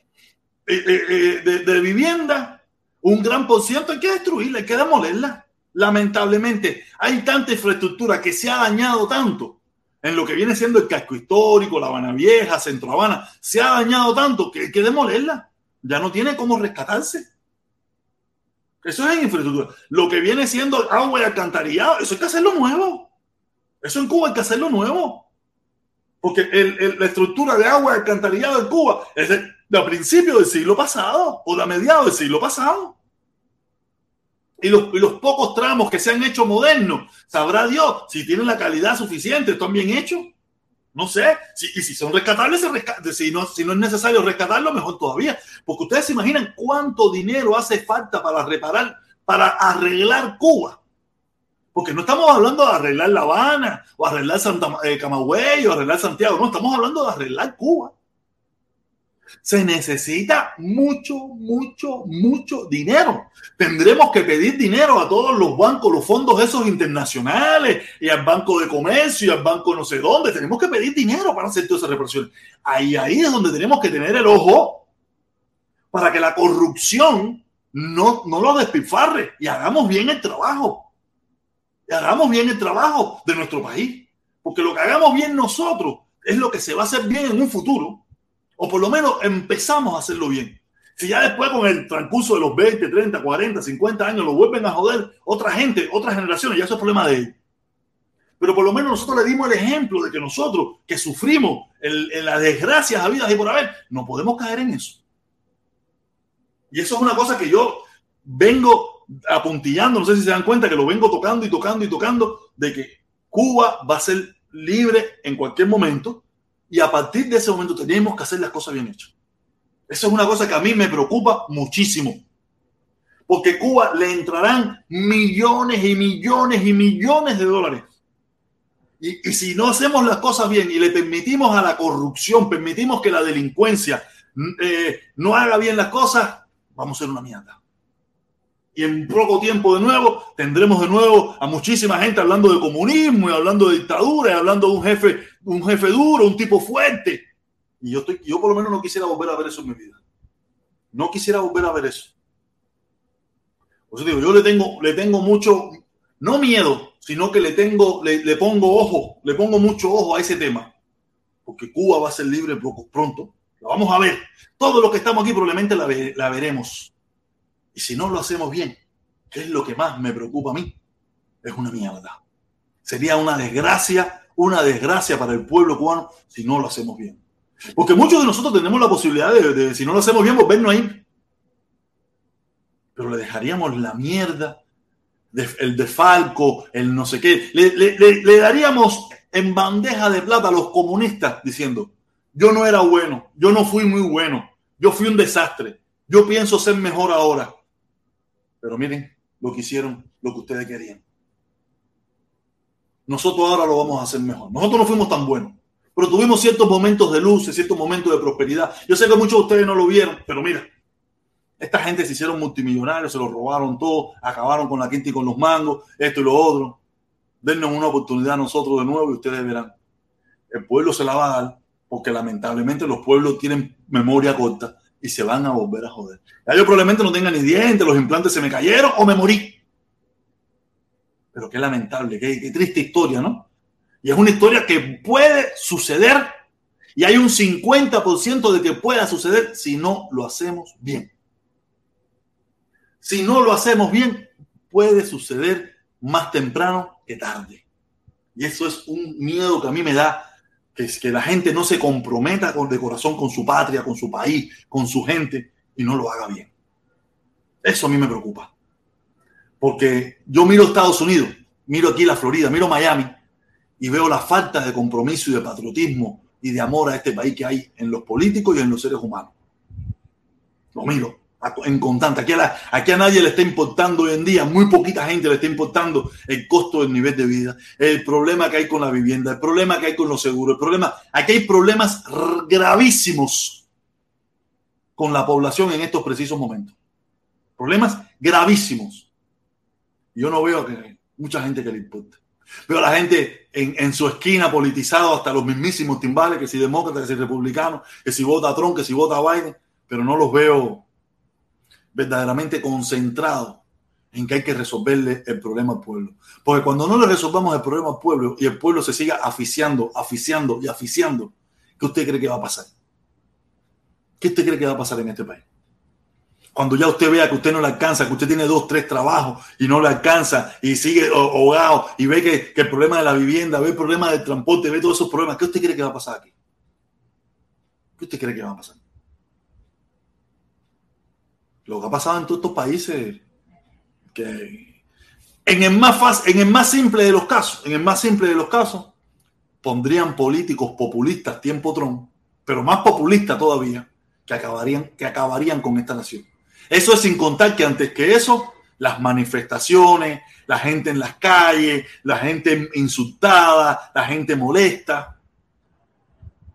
eh, eh, eh, de, vivienda, un gran por ciento hay que destruirla, hay que demolerla. Lamentablemente, hay tanta infraestructura que se ha dañado tanto en lo que viene siendo el casco histórico, La Habana Vieja, Centro Habana, se ha dañado tanto que hay que demolerla. Ya no tiene cómo rescatarse. Eso es infraestructura. Lo que viene siendo agua y alcantarillado, eso hay que hacerlo nuevo. Eso en Cuba hay que hacerlo nuevo. Porque la estructura de agua y alcantarillado en Cuba es de, de principios del siglo pasado o de mediados del siglo pasado. Y los, y los, pocos tramos que se han hecho modernos, sabrá Dios si tienen la calidad suficiente, están bien hechos. No sé, si, y si son rescatables, si, no, si no es necesario rescatarlo, mejor todavía. Porque ustedes se imaginan cuánto dinero hace falta para reparar, para arreglar Cuba. Porque no estamos hablando de arreglar La Habana, o arreglar Santa, eh, Camagüey, o arreglar Santiago, no, estamos hablando de arreglar Cuba se necesita mucho, mucho, mucho dinero. Tendremos que pedir dinero a todos los bancos, los fondos esos internacionales, y al Banco de Comercio, y al Banco no sé dónde. Tenemos que pedir dinero para hacer toda esa reparación. Ahí, ahí es donde tenemos que tener el ojo para que la corrupción no, no lo despilfarre y hagamos bien el trabajo. Y hagamos bien el trabajo de nuestro país. Porque lo que hagamos bien nosotros es lo que se va a hacer bien en un futuro O por lo menos empezamos a hacerlo bien. Si ya después con el transcurso de los 20, 30, 40, 50 años lo vuelven a joder otra gente, otras generaciones, ya eso es problema de ellos. Pero por lo menos nosotros le dimos el ejemplo de que nosotros que sufrimos en las desgracias habidas y por haber, no podemos caer en eso. Y eso es una cosa que yo vengo apuntillando, no sé si se dan cuenta que lo vengo tocando y tocando y tocando, de que Cuba va a ser libre en cualquier momento y a partir de ese momento tenemos que hacer las cosas bien hechas. Eso es una cosa que a mí me preocupa muchísimo. Porque Cuba le entrarán millones y millones y millones de dólares. Y, si no hacemos las cosas bien y le permitimos a la corrupción, permitimos que la delincuencia eh, no haga bien las cosas, vamos a ser una mierda. Y en poco tiempo de nuevo tendremos de nuevo a muchísima gente hablando de comunismo y hablando de dictadura y hablando de un jefe, un jefe duro, un tipo fuerte. Y yo, estoy, yo por lo menos no quisiera volver a ver eso en mi vida. No quisiera volver a ver eso. Por eso digo, yo le tengo, le tengo mucho, no miedo, sino que le tengo, le, le pongo ojo, le pongo mucho ojo a ese tema. Porque Cuba va a ser libre pronto. Lo vamos a ver. Todo lo que estamos aquí probablemente la, la veremos y si no lo hacemos bien, que es lo que más me preocupa a mí, es una mierda. Sería una desgracia, una desgracia para el pueblo cubano si no lo hacemos bien. Porque muchos de nosotros tenemos la posibilidad de, si no lo hacemos bien, volvernos ahí. Pero le dejaríamos la mierda, el defalco, el no sé qué. Le, le daríamos en bandeja de plata a los comunistas diciendo, yo no era bueno, yo no fui muy bueno, yo fui un desastre, yo pienso ser mejor ahora. Pero miren lo que hicieron, lo que ustedes querían. Nosotros ahora lo vamos a hacer mejor. Nosotros no fuimos tan buenos, pero tuvimos ciertos momentos de luz, ciertos momentos de prosperidad. Yo sé que muchos de ustedes no lo vieron, pero mira, esta gente se hicieron multimillonarios, se lo robaron todo, acabaron con la quinta y con los mangos, esto y lo otro. Dennos una oportunidad a nosotros de nuevo y ustedes verán. El pueblo se la va a dar porque lamentablemente los pueblos tienen memoria corta y se van a volver a joder. Ya yo probablemente no tenga ni dientes, los implantes se me cayeron o me morí. Pero qué lamentable, qué, triste historia, ¿no? Y es una historia que puede suceder y hay un 50% de que pueda suceder si no lo hacemos bien. Si no lo hacemos bien, puede suceder más temprano que tarde. Y eso es un miedo que a mí me da que, que la gente no se comprometa con, de corazón con su patria, con su país, con su gente y no lo haga bien. Eso a mí me preocupa. Porque yo miro Estados Unidos, miro aquí la Florida, miro Miami y veo la falta de compromiso y de patriotismo y de amor a este país que hay en los políticos y en los seres humanos. Lo miro en constante. Aquí a, aquí a nadie le está importando hoy en día, muy poquita gente le está importando el costo del nivel de vida, el problema que hay con la vivienda, el problema que hay con los seguros, el problema, aquí hay problemas gravísimos con la población en estos precisos momentos. Problemas gravísimos. Yo no veo que mucha gente que le importe. Veo a la gente en, su esquina politizado hasta los mismísimos timbales, que si demócrata, que si republicano, que si vota a que si vota a Biden, pero no los veo verdaderamente concentrado en que hay que resolverle el problema al pueblo. Porque cuando no le resolvamos el problema al pueblo y el pueblo se siga aficiando, aficiando y aficiando, ¿qué usted cree que va a pasar? ¿Qué usted cree que va a pasar en este país? Cuando ya usted vea que usted no le alcanza, que usted tiene dos, tres trabajos y no le alcanza y sigue ahogado y ve que, el problema de la vivienda, ve el problema del transporte, ve todos esos problemas, ¿qué usted cree que va a pasar aquí? ¿Qué usted cree que va a pasar? Lo que ha pasado en todos estos países, que en el más fácil, en el más simple de los casos, en el más simple de los casos, pondrían políticos populistas tiempo Trump, pero más populistas todavía, que acabarían, que acabarían con esta nación. Eso es sin contar que antes que eso, las manifestaciones, la gente en las calles, la gente insultada, la gente molesta.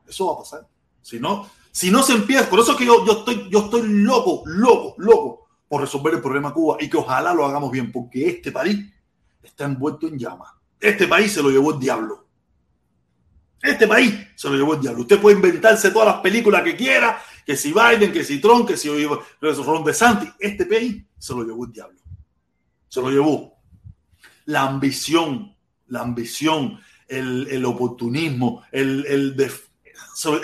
Eso va a pasar. Si no, si no se empieza, por eso es que yo, yo, estoy, yo estoy loco, loco, loco por resolver el problema Cuba y que ojalá lo hagamos bien, porque este país está envuelto en llamas. Este país se lo llevó el diablo. Este país se lo llevó el diablo. Usted puede inventarse todas las películas que quiera, que si Biden, que si Trump, que si Ron DeSantis. Este país se lo llevó el diablo. Se lo llevó. La ambición, la ambición, el, el oportunismo, el, el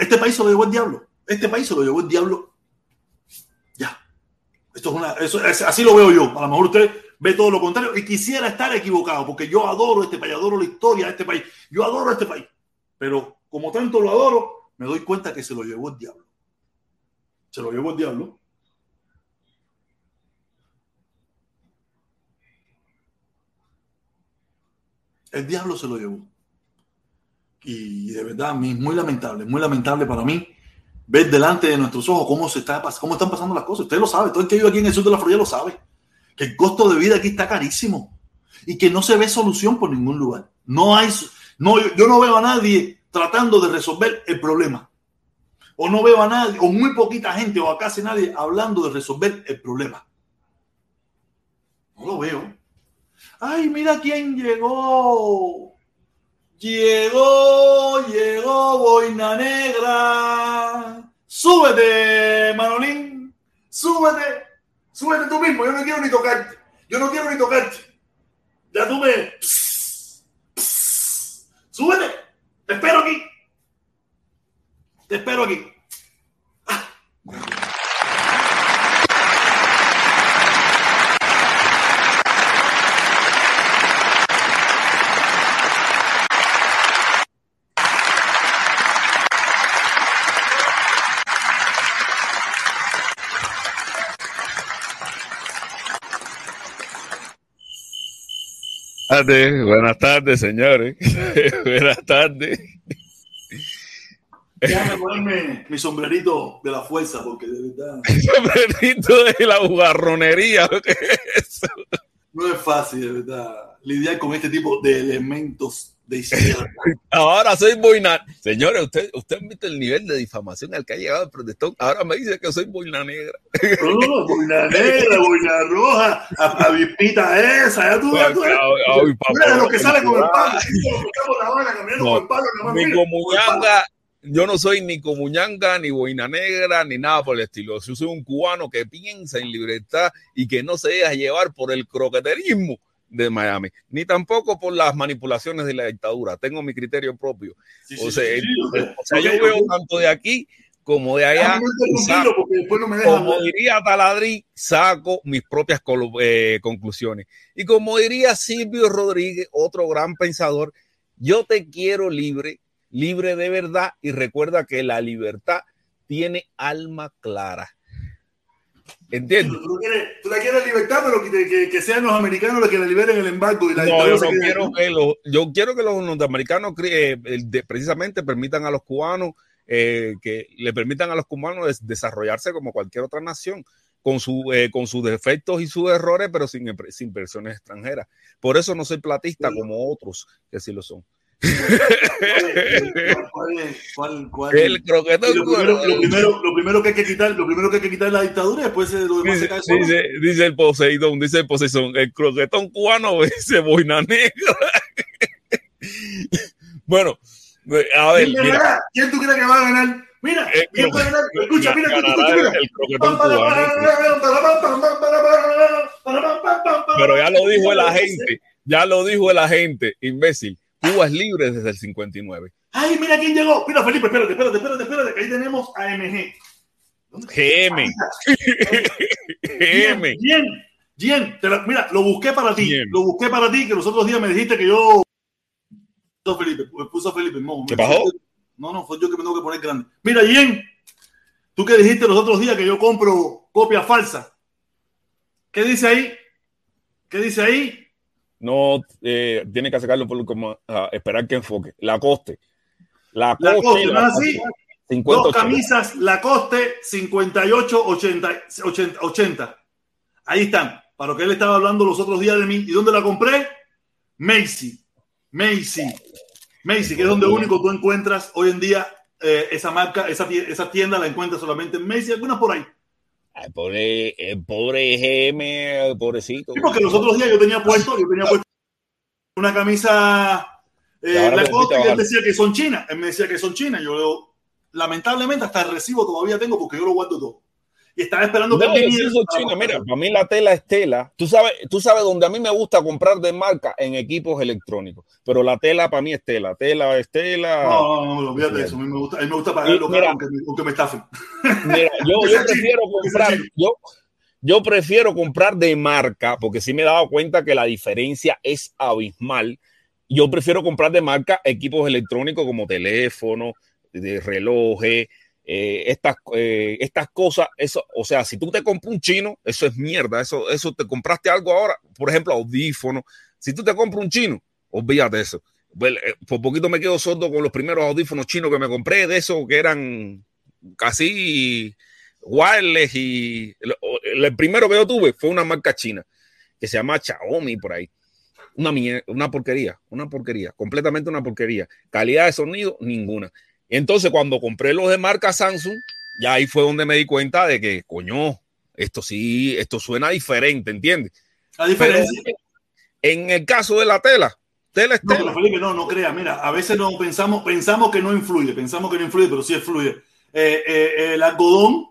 este país se lo llevó el diablo. Este país se lo llevó el diablo. Ya. Esto es una, eso, es- así lo veo yo. A lo mejor usted ve todo lo contrario y quisiera estar equivocado porque yo adoro este país, adoro la historia de este país. Yo adoro este país. Pero como tanto lo adoro, me doy cuenta que se lo llevó el diablo. Se lo llevó el diablo. El diablo se lo llevó. Y de verdad, mi- muy lamentable, muy lamentable para mí ver delante de nuestros ojos cómo, se está, cómo están pasando las cosas. Usted lo sabe, todo el que vive aquí en el sur de la Florida lo sabe. Que el costo de vida aquí está carísimo y que no se ve solución por ningún lugar. No hay, no, yo no veo a nadie tratando de resolver el problema. O no veo a nadie, o muy poquita gente, o a casi nadie hablando de resolver el problema. No lo veo. Ay, mira quién llegó. Llegó, llegó Boina Negra. Súbete, Manolín. Súbete. Súbete tú mismo. Yo no quiero ni tocarte. Yo no quiero ni tocarte. Ya tú me. Súbete. Te espero aquí. Te espero aquí. tardes, buenas tardes, señores. buenas tardes. Déjame ponerme mi sombrerito de la fuerza, porque de verdad Sombrerito de la bugarronería. ¿qué es eso? no es fácil, de verdad, lidiar con este tipo de elementos de izquierda. Ahora soy boina. Señores, usted, usted han visto el nivel de difamación al que ha llegado el protestón. Ahora me dice que soy boina negra. No, boina negra, boina roja, avispita esa, ya tú, ya tú. Eres los que salen con el palo, papá. eres que con el la yo no soy ni como ñanga, ni boina negra, ni nada por el estilo. Yo soy un cubano que piensa en libertad y que no se deja llevar por el croqueterismo de Miami, ni tampoco por las manipulaciones de la dictadura. Tengo mi criterio propio. Sí, O sí, sea, sí, o sea, yo veo tanto de aquí como de allá. Después no me Como diría Taladrí, saco mis propias eh, conclusiones. Y como diría Silvio Rodríguez, otro gran pensador, yo te quiero libre, libre de verdad, y recuerda que la libertad tiene alma clara. ¿Entiendes? Tú, quieres, tú la quieres libertad, pero que, que, que sean los americanos los que le liberen el embargo y la No, yo no quiero que los, yo quiero que los norteamericanos eh, de- precisamente permitan a los cubanos eh, que le permitan a los cubanos des- desarrollarse como cualquier otra nación con, su, eh, con sus defectos y sus errores, pero sin, sin inversiones extranjeras. Por eso no soy platista Sí. como otros que sí lo son. ¿Cuál- cuál cuál- El croquetón lo, primero, lo, primero, lo primero que hay que quitar, lo primero que hay que quitar es la dictadura y después eh, lo demás se Dice, cae solo. dice, dice el Poseidón, dice el Poseidón, el croquetón cubano dice boina negra. bueno, a ver, ¿Quién mira, ganará? ¿Quién tú crees que va a ganar? Mira, Eh, ¿quién va a ganar? Escucha, mira, escucha, escucha, mira. el croquetón cubano. Pero ya lo dijo el agente, ya lo dijo el agente, imbécil. Cuba es libre desde el 59. Ay, mira quién llegó. Mira, Felipe, espérate, espérate, espérate, espérate, que ahí tenemos a MG. GM. GM. Bien, bien. Mira, lo busqué para ti. Bien. Lo busqué para ti, que los otros días me dijiste que yo. Felipe, puso Felipe. No, ¿Qué pasó? No, no, fue yo que me tengo que poner grande. Mira, bien. Tú que dijiste los otros días que yo compro copia falsa. ¿Qué dice ahí? ¿Qué dice ahí? No, eh, tiene que sacarlo por como a esperar que enfoque. La coste. La La coste. coste, la ¿no es así? 50, Dos 80. camisas Lacoste 58 80, 80, 80. Ahí están. Para lo que él estaba hablando los otros días de mí. ¿Y dónde la compré? Macy. Macy. Macy, que es donde único tú encuentras hoy en día eh, esa marca, esa, esa tienda la encuentras solamente en Macy, algunas por ahí. Ay, pobre, el pobre GM, pobrecito. Sí, porque los otros días yo tenía puesto, yo tenía puesto una camisa eh, te y él decía que son chinas. Él me decía que son chinas. Yo lamentablemente hasta el recibo todavía tengo porque yo lo guardo todo. Y estaba esperando No, que él viniera comprarlo. Mira, para mí la tela es tela. Tú sabes, tú sabes dónde a mí me gusta comprar de marca en equipos electrónicos, pero la tela para mí es tela. Tela es tela. No, no, no, olvídate de eso. A mí me gusta, a mí me gusta pagar lo caro aunque, me- aunque me estafen. Mira, yo, yo prefiero comprar, yo, yo prefiero comprar de marca, porque sí me he dado cuenta que la diferencia es abismal. Yo prefiero comprar de marca equipos electrónicos como teléfono, de relojes, eh, estas, eh, estas cosas. Eso, o sea, si tú te compras un chino, eso es mierda. Eso, eso te compraste algo ahora, por ejemplo, audífonos. Si tú te compras un chino, olvídate eso. Eh, Por poquito me quedo sordo con los primeros audífonos chinos que me compré, de esos que eran casi wireless y el, primero que yo tuve fue una marca china que se llama Xiaomi por ahí. Una, una porquería, una porquería, completamente una porquería. Calidad de sonido, ninguna. Entonces, cuando compré los de marca Samsung, ya ahí fue donde me di cuenta de que, coño, esto sí, esto suena diferente, ¿entiendes? Pero diferencia. en el caso de la tela, tela es No, tela. pero Felipe, no, no crea. Mira, a veces no pensamos, pensamos que no influye, pensamos que no influye, pero sí influye. Eh, eh, el algodón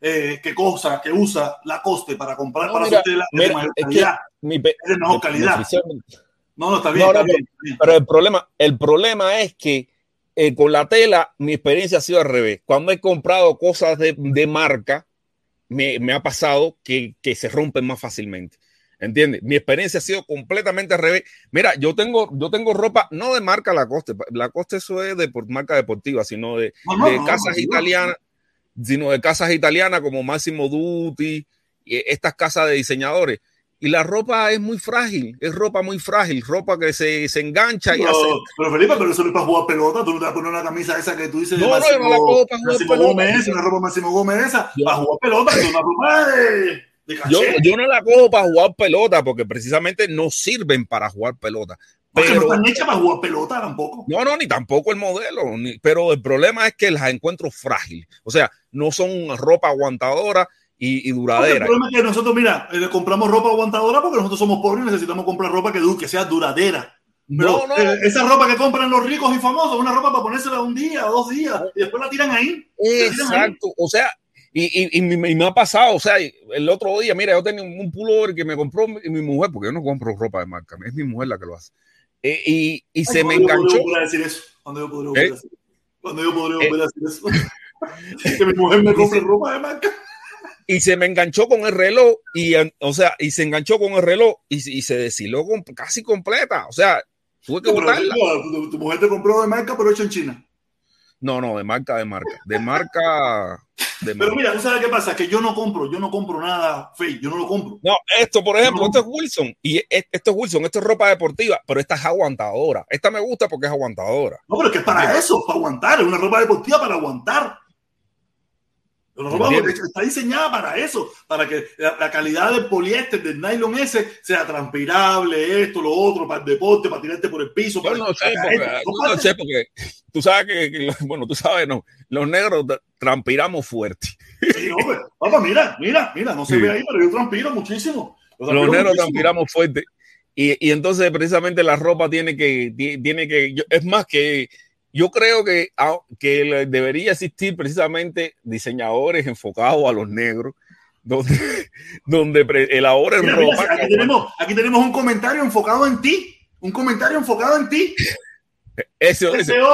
eh, que cosa, que usa la coste para comprar No, para mira, su tela es mira, de mayor es que calidad. Pe- Es de mejor calidad. No, no, está bien, No, no, está bien, está bien. Pero el problema, el problema es que eh, con la tela mi experiencia ha sido al revés. Cuando he comprado cosas de, de marca, me, me ha pasado que, que se rompen más fácilmente. ¿Entiendes? Mi experiencia ha sido completamente al revés. Mira, yo tengo, yo tengo ropa, no de marca Lacoste, Lacoste eso es de por marca deportiva, sino de, No, de no, casas no, italianas, sino de casas italianas como Massimo Dutti, y estas casas de diseñadores. Y la ropa es muy frágil, es ropa muy frágil, ropa que se, se engancha y hace, Pero, Felipe, pero eso no es para jugar pelota. Tú no te vas a poner una camisa esa que tú dices. de No, no, yo no la cojo para jugar Máximo pelota. Gómez, una ropa Máximo Gómez esa. Yo- para jugar pelota, es una ropa de, de Yo, no la cojo para jugar pelota porque precisamente no sirven para jugar pelota. Porque no Pero están hechas para jugar pelota tampoco. no, no, ni tampoco el modelo. ni- pero el problema es que las encuentro frágiles. O sea, no son ropa aguantadora y, y Porque el duradera. problema es que nosotros, mira, eh, le compramos ropa aguantadora porque nosotros somos pobres y necesitamos comprar ropa que, que sea duradera. Pero No, no, eh, esa ropa que compran los ricos y famosos, una ropa para ponérsela un día dos días y después la tiran ahí. exacto. O sea, y, y- y me, me ha pasado. O sea, el otro día, mira, yo tenía un, pullover que me compró mi, mi mujer, porque yo no compro ropa de marca, es mi mujer la que lo hace. Eh, y y se Ay, me ¿cuándo yo enganchó. a decir eso? Cuando yo podría volver ¿Eh? a decir Cuando yo podría Eh. volver a decir eso. que mi mujer me compre ropa de marca. Y se me enganchó con el reloj y o sea y se enganchó con el reloj y, se- y se deshiló con- casi completa o sea tuve que Pero, botarla tu, tu mujer te compró de marca, pero hecho en China. no no de marca de marca de marca de Pero marca. mira, ¿tú sabes qué pasa? Que yo no compro, yo no compro nada fake, yo no lo compro. no esto por ejemplo No. esto es Wilson y e- esto es Wilson esto es ropa deportiva pero esta es aguantadora esta me gusta porque es aguantadora No, pero es que es para eso, para aguantar, es una ropa deportiva para aguantar. Está diseñada para eso, para que la, la calidad del poliéster, del nylon ese, sea transpirable, esto, lo otro, para el deporte, para tirarte por el piso. yo para- no sé porque, No sé tú sabes que, que- bueno tú sabes no los negros tra- transpiramos fuerte Sí, hombre. Papá, mira, mira, mira, no se Sí. ve ahí, pero yo transpiro muchísimo. Yo los negros muchísimo. transpiramos fuerte. Y, y entonces precisamente la ropa tiene que, ti- tiene que, es más que yo creo que, ah, que debería existir precisamente diseñadores enfocados a los negros, donde, donde elaboren Mira, ropa. aquí, tenemos, aquí tenemos un comentario enfocado en ti. Un comentario enfocado en ti. SO,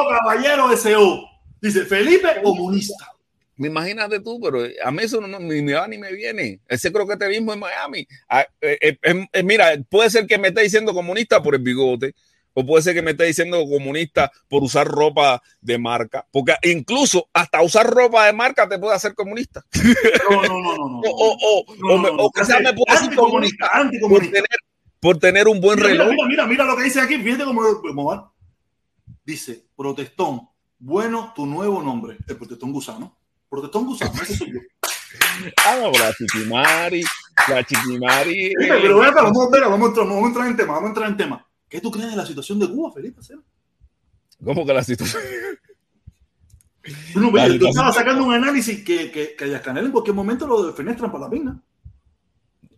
caballero SO. Dice Felipe comunista. me imagínate tú, pero a mí eso no, ni me va ni me viene. Ese croqueterismo en Miami. Eh, eh, eh, eh, mira, puede ser que me esté diciendo comunista por el bigote, o puede ser que me esté diciendo comunista por usar ropa de marca, porque incluso hasta usar ropa de marca te puede hacer comunista. No, no, no, no. O, o, o, quizás me puede decir comunista por tener, por tener un buen reloj. mira, mira, mira lo que dice aquí. Fíjate cómo. Dice, protestón, bueno tu nuevo nombre. El protestón gusano. Protestón gusano, ese soy yo. Ah, la chiquimari, la chiquimari. Pero acá, vamos, vamos a entrar en tema, vamos a entrar en tema. ¿Qué tú crees de la situación de Cuba, Felipe? ¿Cómo que la situación? Tú, Vale, tú estabas sacando un análisis que, que, que Yascanel en cualquier momento lo defenestran para la pina.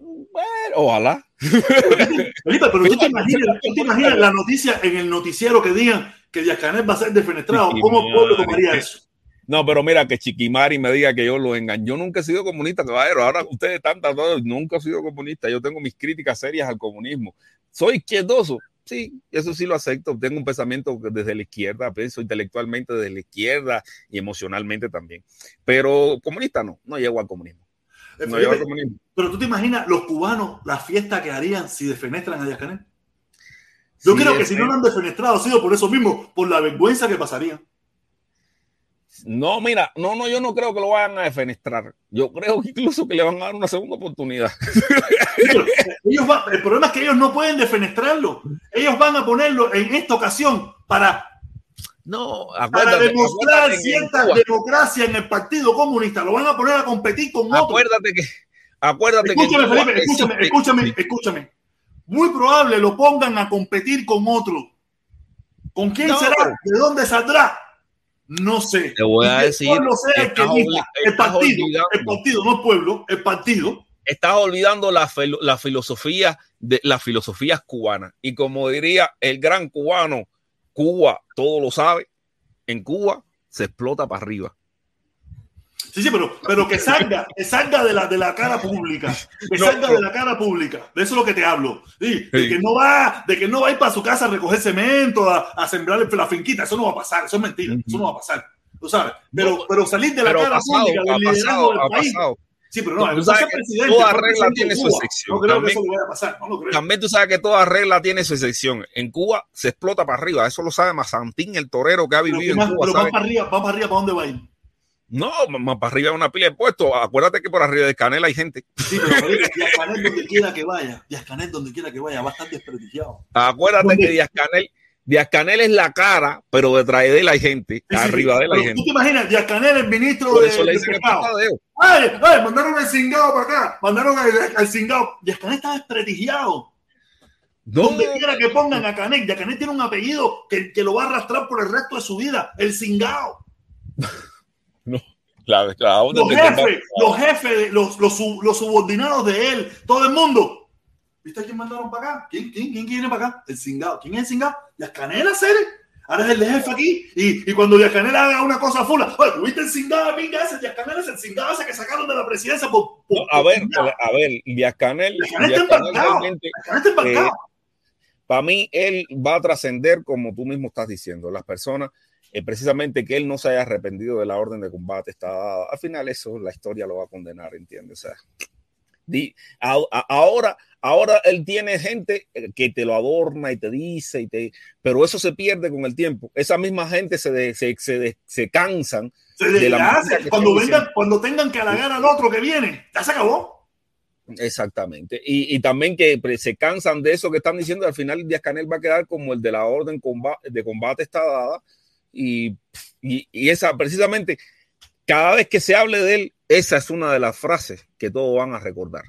Bueno, ojalá. Felipe, pero tú te imaginas, tú te imaginas la noticia en el noticiero que digan que Díaz Canel va a ser defenestrado. ¿Cómo el pueblo tomaría eso? No, pero mira que Chiquimari me diga que yo lo engaño. Yo nunca he sido comunista, caballero. Ahora ustedes están todos, nunca he sido comunista. Yo tengo mis críticas serias al comunismo. Soy izquierdoso, sí, eso sí lo acepto. Tengo un pensamiento desde la izquierda, pienso intelectualmente desde la izquierda y emocionalmente también. Pero comunista no, no llego al comunismo. No llego al comunismo. Pero tú te imaginas los cubanos, la fiesta que harían si defenestran a Díaz Canel. Yo Sí, creo que si no lo han defenestrado ha sido por eso mismo, por la vergüenza que pasarían. No, mira, no, no, yo no creo que lo vayan a defenestrar. Yo creo que incluso que le van a dar una segunda oportunidad. Ellos va- el problema es que ellos no pueden defenestrarlo. Ellos van a ponerlo en esta ocasión para, No, para demostrar que en cierta democracia en el Partido Comunista. Lo van a poner a competir con otros. acuérdate que, acuérdate que Escúchame, Cuba Felipe, escúchame, existe- escúchame, escúchame. Muy probable lo pongan a competir con otro. ¿Con quién No. será? ¿De dónde saldrá? No sé. Te voy a el decir, pueblo sea el que estás elija. El estás partido, el partido, no el pueblo, el partido. estás olvidando la, la filosofía de las filosofías cubanas. Y como diría el gran cubano, Cuba todo lo sabe. En Cuba se explota para arriba. Sí, sí, pero, pero que salga, que salga de la, de la cara pública, que No, salga no. de la cara pública. De eso es lo que te hablo. Sí, de Sí. que no va, de que no va a ir para su casa a recoger cemento, a, a sembrar la finquita. Eso no va a pasar, eso es mentira, eso no va a pasar. Tú sabes, pero, No, pero salir de la cara pasado, pública del liderazgo pasado, del ha país. pasado. Sí, pero no, Tú sabes que toda regla tiene su excepción. No creo También- que eso vaya a pasar, no lo creo. También tú sabes que toda regla tiene su excepción. En Cuba se explota para arriba. Eso lo sabe Mazantín, el torero que ha Pero, vivido en Cuba. Pero ¿sabe? va para arriba, va para arriba, ¿para dónde va a ir? No, más para arriba hay una pila de puestos. Acuérdate que por arriba de Canela hay gente. Sí, pero marico, Díaz Canel donde quiera que vaya, Díaz Canel donde quiera que vaya, va a estar desprestigiado. Acuérdate ¿Dónde? que Díaz Canel, Díaz Canel es la cara, pero detrás de él hay gente. Sí, arriba sí. de él hay gente. ¿Tú te imaginas? Díaz Canel, el ministro Por de, eso le de dicen el pescado. patadeo. ¡Ay, ay! Mandaron el cingado para acá. Mandaron al, al cingado. Díaz Canel está desprestigiado. No, Donde quiera que pongan a Canel tiene un apellido que, que lo va a arrastrar por el resto de su vida. El cingado. Claro, claro, Los jefes, los jefes, los, los, los subordinados de él, todo el mundo. ¿Viste a quién mandaron para acá? ¿Quién, quién, quién viene para acá? El cingado. ¿Quién es el cingado? Díaz Canel, hacer. Ahora es el jefe aquí. Y, y cuando Díaz Canel haga una cosa fula, oye, ¿tuviste el cingado? Pinga ese. Díaz Canel es el cingado ese que sacaron de la presidencia por. por- No, a ver, a ver, Díaz Canel, Díaz Canel Díaz está Canel embarcado. para mí, él va a trascender como tú mismo estás diciendo. Las personas, eh, precisamente que él no se haya arrepentido de la orden de combate está dada. Al final, eso la historia lo va a condenar, ¿entiendes? O sea, di- a- a- ahora, ahora él tiene gente eh, que te lo adorna y te dice, y te, pero eso se pierde con el tiempo. Esa misma gente se, de- se, se, de- se cansan. Se de la Cuando, vengan, cuando tengan que halagar al otro que viene, ya se acabó. Exactamente. Y, y también que se cansan de eso que están diciendo. Al final, Díaz Canel va a quedar como el de la orden comba- de combate está dada. Y, y, y esa, precisamente, cada vez que se hable de él, esa es una de las frases que todos van a recordar.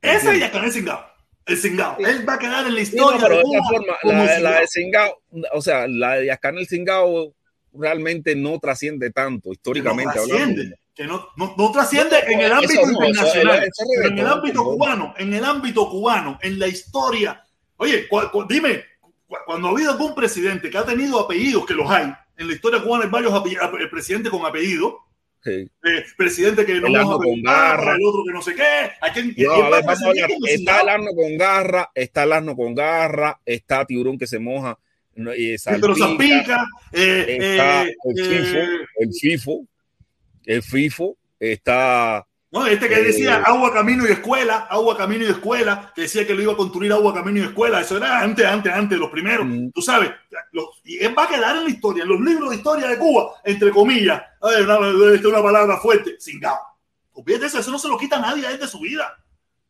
Ese es Díaz Canel cingado. El cingado. Él va a quedar en la Sí, no, historia pero de Cuba forma, la, la cingado. de Singao, o sea, la de Díaz Canel Singao realmente no trasciende tanto que no históricamente hablando. trasciende, que no, no, no trasciende en el ámbito internacional, en el ámbito cubano, en el ámbito cubano, en la historia. Oye, cu- cu- dime, cu- cuando ha habido algún presidente que ha tenido apellidos, que los hay, en la historia cubana hay varios presidentes con apellido, Sí. eh, presidente que no El con garra. el otro que no sé qué. Hay quien, y- No, a ver, vamos a hablar. Está el asno con garra, está el asno con garra, está tiburón que se moja no, y Sí, pero salpica, eh, está eh, el eh, FIFO, el FIFO, el FIFO, está No, este que decía agua, camino y escuela, agua, camino y escuela, que decía que lo iba a construir agua, camino y escuela, eso era antes, antes, antes, los primeros, Mm. tú sabes, los- y él va a quedar en la historia, en los libros de historia de Cuba, entre comillas, ay, una, esta es una palabra fuerte, cingado. Olvídate eso, eso no se lo quita nadie él de su vida,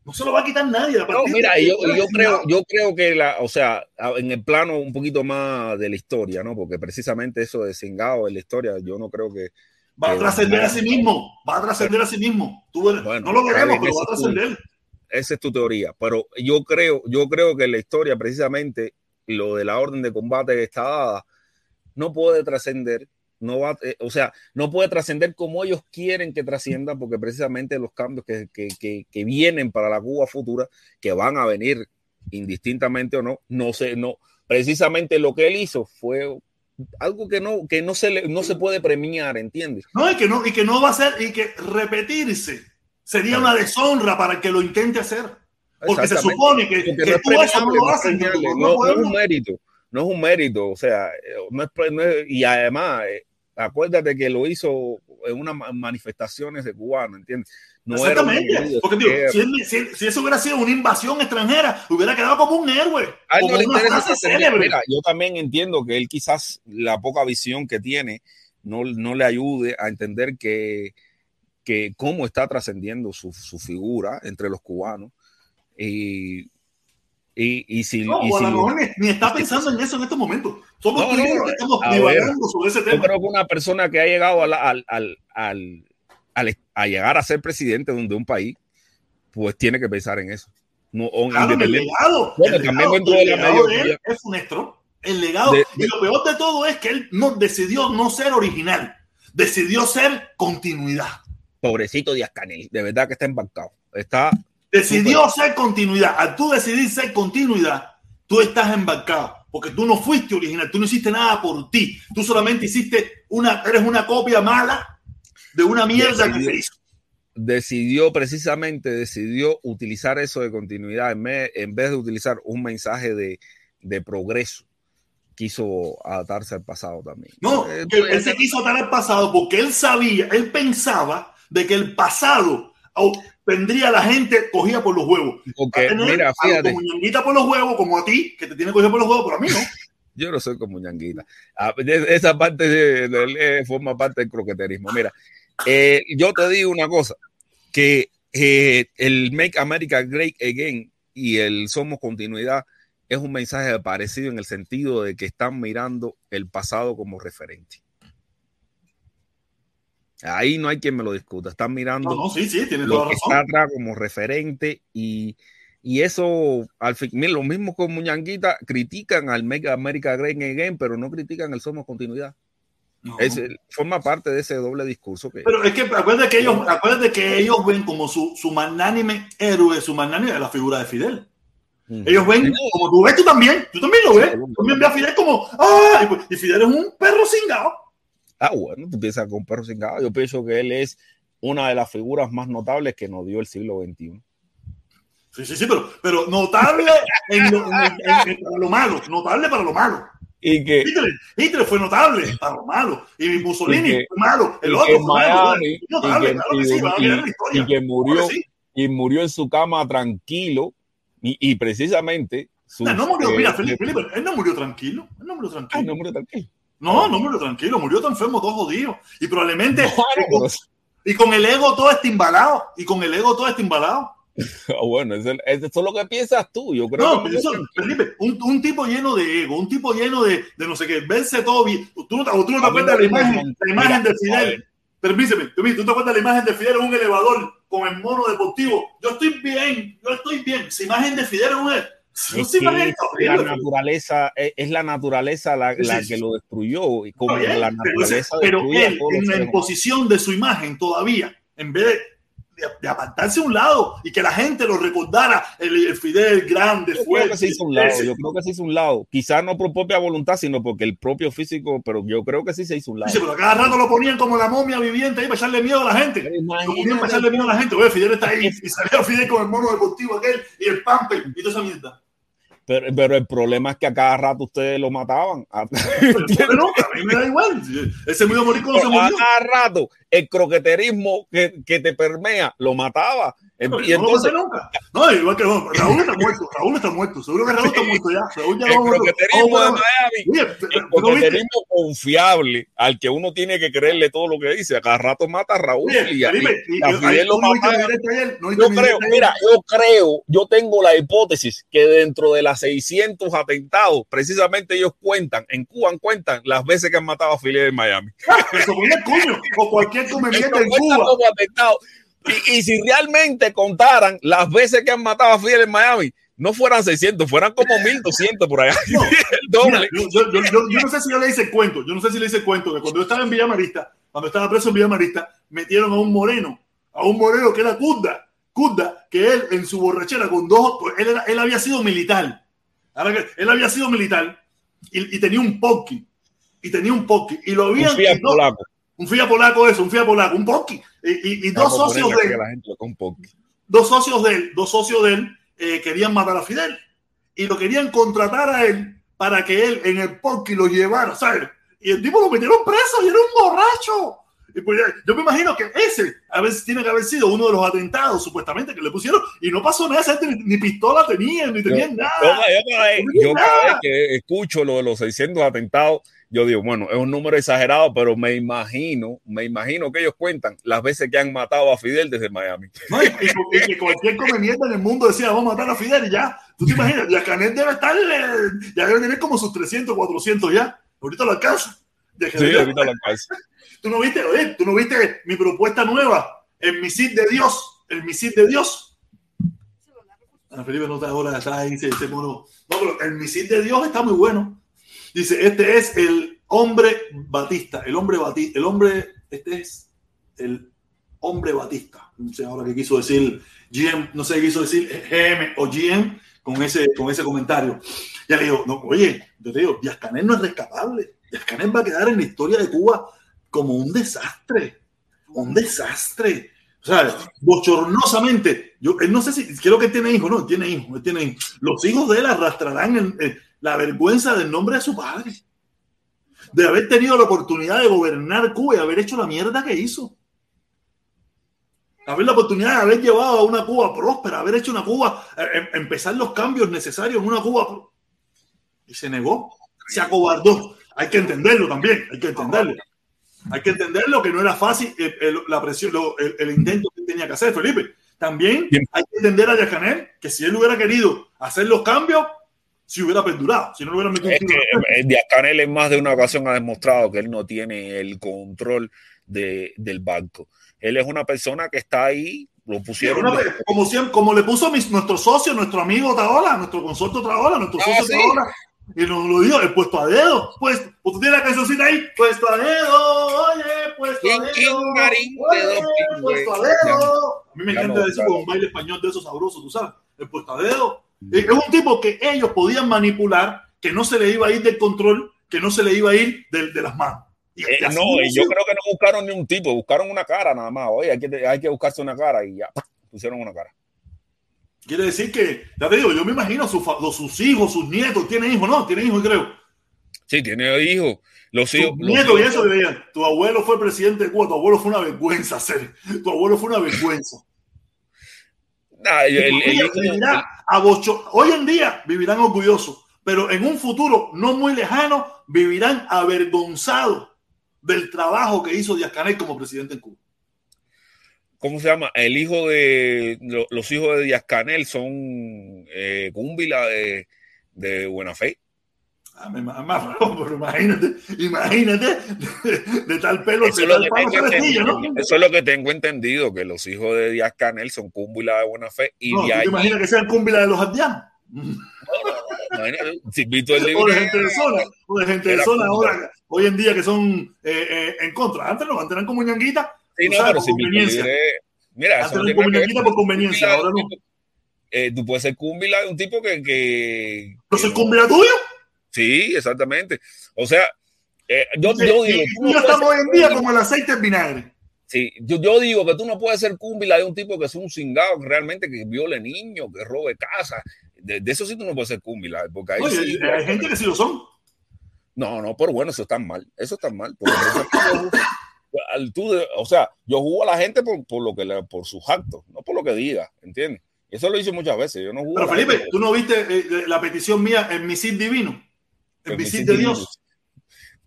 no se lo va a quitar nadie. a No, mira, yo, yo creo, Cingado. yo creo que la, o sea, en el plano un poquito más de la historia, ¿no? Porque precisamente eso de Singao en la historia, yo no creo que Va a trascender a sí mismo, va a trascender a sí mismo. Tú eres- Bueno, no lo veremos, pero va a trascender. esa es tu teoría, pero yo creo, yo creo que en la historia precisamente lo de la orden de combate que está dada no puede trascender, no va, eh, o sea, no puede trascender como ellos quieren que trascienda, porque precisamente los cambios que, que, que, que vienen para la Cuba futura, que van a venir indistintamente o no, no sé, no, precisamente lo que él hizo fue algo que no, que no se le, no se puede premiar, ¿entiendes? No, y que no, y que no va a ser, y que repetirse sería una deshonra para el que lo intente hacer. Porque se supone que, que no tú eso no lo haces. no, no es un mérito, no es un mérito, o sea, no es, no es, y además, eh, acuérdate que lo hizo en unas manifestaciones de cubanos, ¿entiendes? No Exactamente. Porque, tío, si, él, si, si, eso hubiera sido una invasión extranjera, hubiera quedado como un héroe. A él como no le interesa célebre. Mira, yo también entiendo que él quizás la poca visión que tiene no, no le ayude a entender que, que cómo está trascendiendo su, su, figura entre los cubanos. Y, y, y si, no, y a si lo mejor ni, ni está pensando en eso en estos momentos. Somos No, yo no, los que estamos divagando sobre ese yo tema. creo que una persona que ha llegado al, al, al- a llegar a ser presidente de un, de un país, pues tiene que pensar en eso. No, Claro, el legado. Bueno, el legado, el legado de él es funesto. El legado. De- y lo peor de todo es que él no decidió no ser original. Decidió ser continuidad. pobrecito Díaz Canel, de verdad que está embarcado. Está Decidió ser continuidad. Al tú decidir ser continuidad, tú estás embarcado. Porque tú no fuiste original, tú no hiciste nada por ti. Tú solamente hiciste una, eres una copia mala de una mierda que Decidió. se hizo. decidió precisamente, decidió utilizar eso de continuidad en, me- en vez de utilizar un mensaje de, de progreso. Quiso adaptarse al pasado también. No, Eh, que él se quiso atar al pasado porque él sabía, él pensaba de que el pasado au- tendría a la gente cogida por los huevos. Porque, tener mira, fíjate, comuñanguita por los huevos, como a ti, que te tiene cogido por los huevos, pero a mí no. yo no soy como ñanguita. Ah, de- Esa parte de- de- eh, forma parte del croqueterismo. Mira, eh, yo te digo una cosa, que eh, el Make America Great Again y el Somos Continuidad es un mensaje parecido en el sentido de que están mirando el pasado como referente. Ahí no hay quien me lo discuta. Están mirando No, no, sí, sí, tienes toda lo la que razón. está atrás como referente y, y eso, al fin, lo mismo con Muñanguita, critican al Mega America Great Again, pero no critican el Somos Continuidad. No. Es, forma parte de ese doble discurso que Pero es que acuérdate que ellos, acuérdate que ellos ven como su, su magnánime héroe, su magnánime la figura de Fidel. Ellos ven, como tú ves, tú también, tú también lo ves. Tú también ves a Fidel como, ¡ah! Y, pues, y Fidel es un perro cingado. Ah, bueno, tú piensas con perro sin Yo pienso que él es una de las figuras más notables que nos dio el siglo XXI. Sí, sí, sí, pero, pero notable en lo, en- en- en- para lo malo, notable para lo malo. Y que, Hitler, Hitler fue notable para lo malo. Y Mussolini Y que- fue malo. El otro fue malo. Miami, notable, y que- claro que y- sí, van a y- mirar la historia. y que murió, y murió en su cama tranquilo, y, y precisamente su, No, no murió, eh, mira, de- Felipe, Felipe, él no murió tranquilo. Él no murió Ay, tranquilo. no murió tranquilo. No, no murió tranquilo, murió tan enfermo, todo jodido. Y probablemente, y, con, y con el ego todo está embalado. Y con el ego todo. Ah, bueno, eso, eso es lo que piensas tú. Yo creo No, que eso, Felipe, un, un tipo lleno de ego, un tipo lleno de, de no sé qué, verse todo bien. Tú no te, tú no te acuerdas de la imagen, la imagen de Fidel. Permíteme, permíteme, tú te acuerdas de la imagen de Fidel en un elevador con el mono deportivo. Yo estoy bien, yo estoy bien. Esa imagen de Fidel en un no es que la naturaleza es, la naturaleza la, la que lo destruyó y como la pero, naturaleza pero él, en la imposición de su imagen todavía, en vez de, de- de apartarse a un lado y que la gente lo recordara, el, el Fidel grande, Yo creo fuerte. que se hizo un lado, ese. yo creo que se hizo un lado. Quizás no por propia voluntad, sino porque el propio físico, pero yo creo que sí se hizo un lado. Dice, pero cada rato lo ponían como la momia viviente ahí para echarle miedo a la gente. Lo ponían para echarle miedo a la gente. Oye, Fidel está ahí. Y salía Fidel con el mono deportivo aquel y el pamper y toda esa mierda. Pero, pero el problema es que a cada rato ustedes lo mataban. A, Pero, bueno, a mí me da igual. Ese a morir cuando se a murió. cada rato el croqueterismo que, que te permea lo mataba. Y No, no lo entonces maté nunca. No, igual que no, Raúl está muerto. Raúl está muerto. Seguro que Raúl está muerto ya. Raúl ya el lo croqueterismo de vamos a- Miami el ¿no croqueterismo confiable al que uno tiene que creerle todo lo que dice. A cada rato mata a Raúl Oye, y a, Felipe, y y- a y- Fidel lo tú no no Yo creo, mira, yo creo, yo tengo la hipótesis que dentro de las 600 atentados, precisamente ellos cuentan, en Cuba cuentan las veces que han matado a Fidel en Miami. El cuño o cualquier come Ellos mierda en Cuba. como. Y, y si realmente contaran las veces que han matado a Fidel en Miami, no fueran 600, fueran como 1200 por allá. No, Mira, yo, yo- yo- yo- no sé si yo le hice cuento, yo no sé si le hice cuento, que cuando yo estaba en Villa Marista, cuando estaba preso en Villa Marista, metieron a un moreno, a un moreno que era Kudda, Kudda, que él en su borrachera con dos, pues, él, era- él había sido militar, él había sido militar y, y tenía un poking. y tenía un Pocky. Y lo habían. Un polaco. Un Fiat polaco, eso, un Fiat polaco, un Pocky. Y, y- y dos socios un Pocky. dos socios de él, dos socios de él eh, querían matar a Fidel y lo querían contratar a él para que él en el Pocky lo llevara, ¿sabes? Y el tipo lo metieron preso y era un borracho. Y pues yo me imagino que ese a veces tiene que haber sido uno de los atentados supuestamente que le pusieron y no pasó nada, esa gente ni, pistola tenían, ni tenían Yo, nada. yo yo cada vez que escucho lo de los 600 atentados, yo digo, bueno, es un número exagerado, pero me imagino, me imagino que ellos cuentan las veces que han matado a Fidel desde Miami. ¿no? Y, y- y que cualquier mierda en el mundo decía, vamos a matar a Fidel y ya. Tú te imaginas, ya Canet debe estar, eh, ya debe tener como sus 300, 400 ya. Ahorita lo alcanza. Sí, ahorita lo alcanza. Tú no viste, oye, tú no viste mi propuesta nueva, el misil de Dios, el misil de Dios. Ana Felipe no está ahora atrás ahí, dice, dice, mono. No, pero el misil de Dios está muy bueno. Dice, este es el hombre Batista, el hombre Batista, el hombre, este es el hombre Batista. No sé ahora qué quiso decir GM, no sé qué quiso decir GM o GM con ese, con ese comentario. Ya le digo, no, oye, yo te digo, Díaz no es rescatable. Díaz va a quedar en la historia de Cuba como un desastre. Un desastre. O sea, bochornosamente. Yo él no sé si, creo que tiene hijos, no, tiene hijos, tiene hijos. Los hijos de él arrastrarán el- la vergüenza del nombre de su padre. De haber tenido la oportunidad de gobernar Cuba y haber hecho la mierda que hizo. Haber la oportunidad de haber llevado a una Cuba próspera, haber hecho una Cuba, eh, em- empezar los cambios necesarios en una Cuba. Y se negó, se acobardó. Hay que entenderlo también, hay que entenderlo. Hay que entenderlo que no era fácil el, el- la presión, lo- el, el intento que tenía que hacer Felipe. También hay que entender a Yacanel que si él hubiera querido hacer los cambios, si hubiera perdurado, si no lo hubiera metido Es que eh, Díaz Canel en más de una ocasión ha demostrado que él no tiene el control de- del banco. Él es una persona que está ahí, lo pusieron. una de- como, siempre, como le puso mis- nuestro socio, nuestro amigo Taola, nuestro consorte Taola, nuestro Ah, socio sí. Taola, y nos lo dijo, el puesto a dedo, pues, pues tú tienes la cancioncita ahí, puesto a dedo, oye, puesto a dedo, oye, puesto a dedo. A mí me encanta decir con un baile español de esos sabrosos, tú sabes, el puesto a dedo. Es un tipo que ellos podían manipular, que no se le iba a ir del control, que no se le iba a ir de, las manos. Y- Eh, no, yo creo que no buscaron ni un tipo, buscaron una cara nada más. Oye, hay que, hay que buscarse una cara y ya, pusieron una cara. Quiere decir que, ya te digo, yo me imagino sus, hijos, sus nietos, tienen hijos, no, tienen hijos, creo. Sí, tiene hijos. Los hijos. los nietos y eso. Tu abuelo fue presidente de Cuba, tu abuelo fue una vergüenza ser. Tu abuelo fue una vergüenza. Nah, el- el- el Ella hijo- vivirá a bocho- Hoy en día vivirán orgullosos, pero en un futuro no muy lejano vivirán avergonzados del trabajo que hizo Díaz Canel como presidente en Cuba. ¿Cómo se llama? El hijo de. lo- Los hijos de Díaz Canel son eh, cúmbila de, de Buena Fe. Ah, me- pero imagínate, imagínate de, de tal pelo, Eso de es, lo tal que palo, astilla, ¿no? entendido, eso es lo que tengo entendido, que los hijos de Díaz Canel son cúmbila de Buena Fe y No, ¿tú de te ahí. imaginas que sean cúmbila de los ardianos? Imagínate, si Vito el o de gente de zona, o de gente de zona ahora, hoy en día que son eh, eh, en contra. Antes no, antes eran como ñanguita, Sí, tú no, sabes, pero libre. Mira, Antes eran como nada que ver ñanguita con por conveniencia, ahora no. eh, tú puedes ser cúmbila de un tipo que. que ¿No que soy cúmbila tuyo? Sí, exactamente. O sea, eh, yo, yo digo. tú no estamos hoy en día como el aceite en vinagre. Sí, yo, yo digo que tú no puedes ser cúmbila de un tipo que es un cingado, que realmente que viole niños, que robe casa. De, de eso sí tú no puedes ser cúmbila, porque ahí Oye, sí- hay gente que sí lo son. No, no, pero bueno, eso está mal. Eso está mal. porque al tú o sea, yo jugo a la gente por, por lo que le- por sus actos, no por lo que diga, ¿entiendes? Eso lo hice muchas veces. Yo no jugo Pero Felipe, tú no viste eh, la petición mía en misil divino. Por- por divinos. Dios.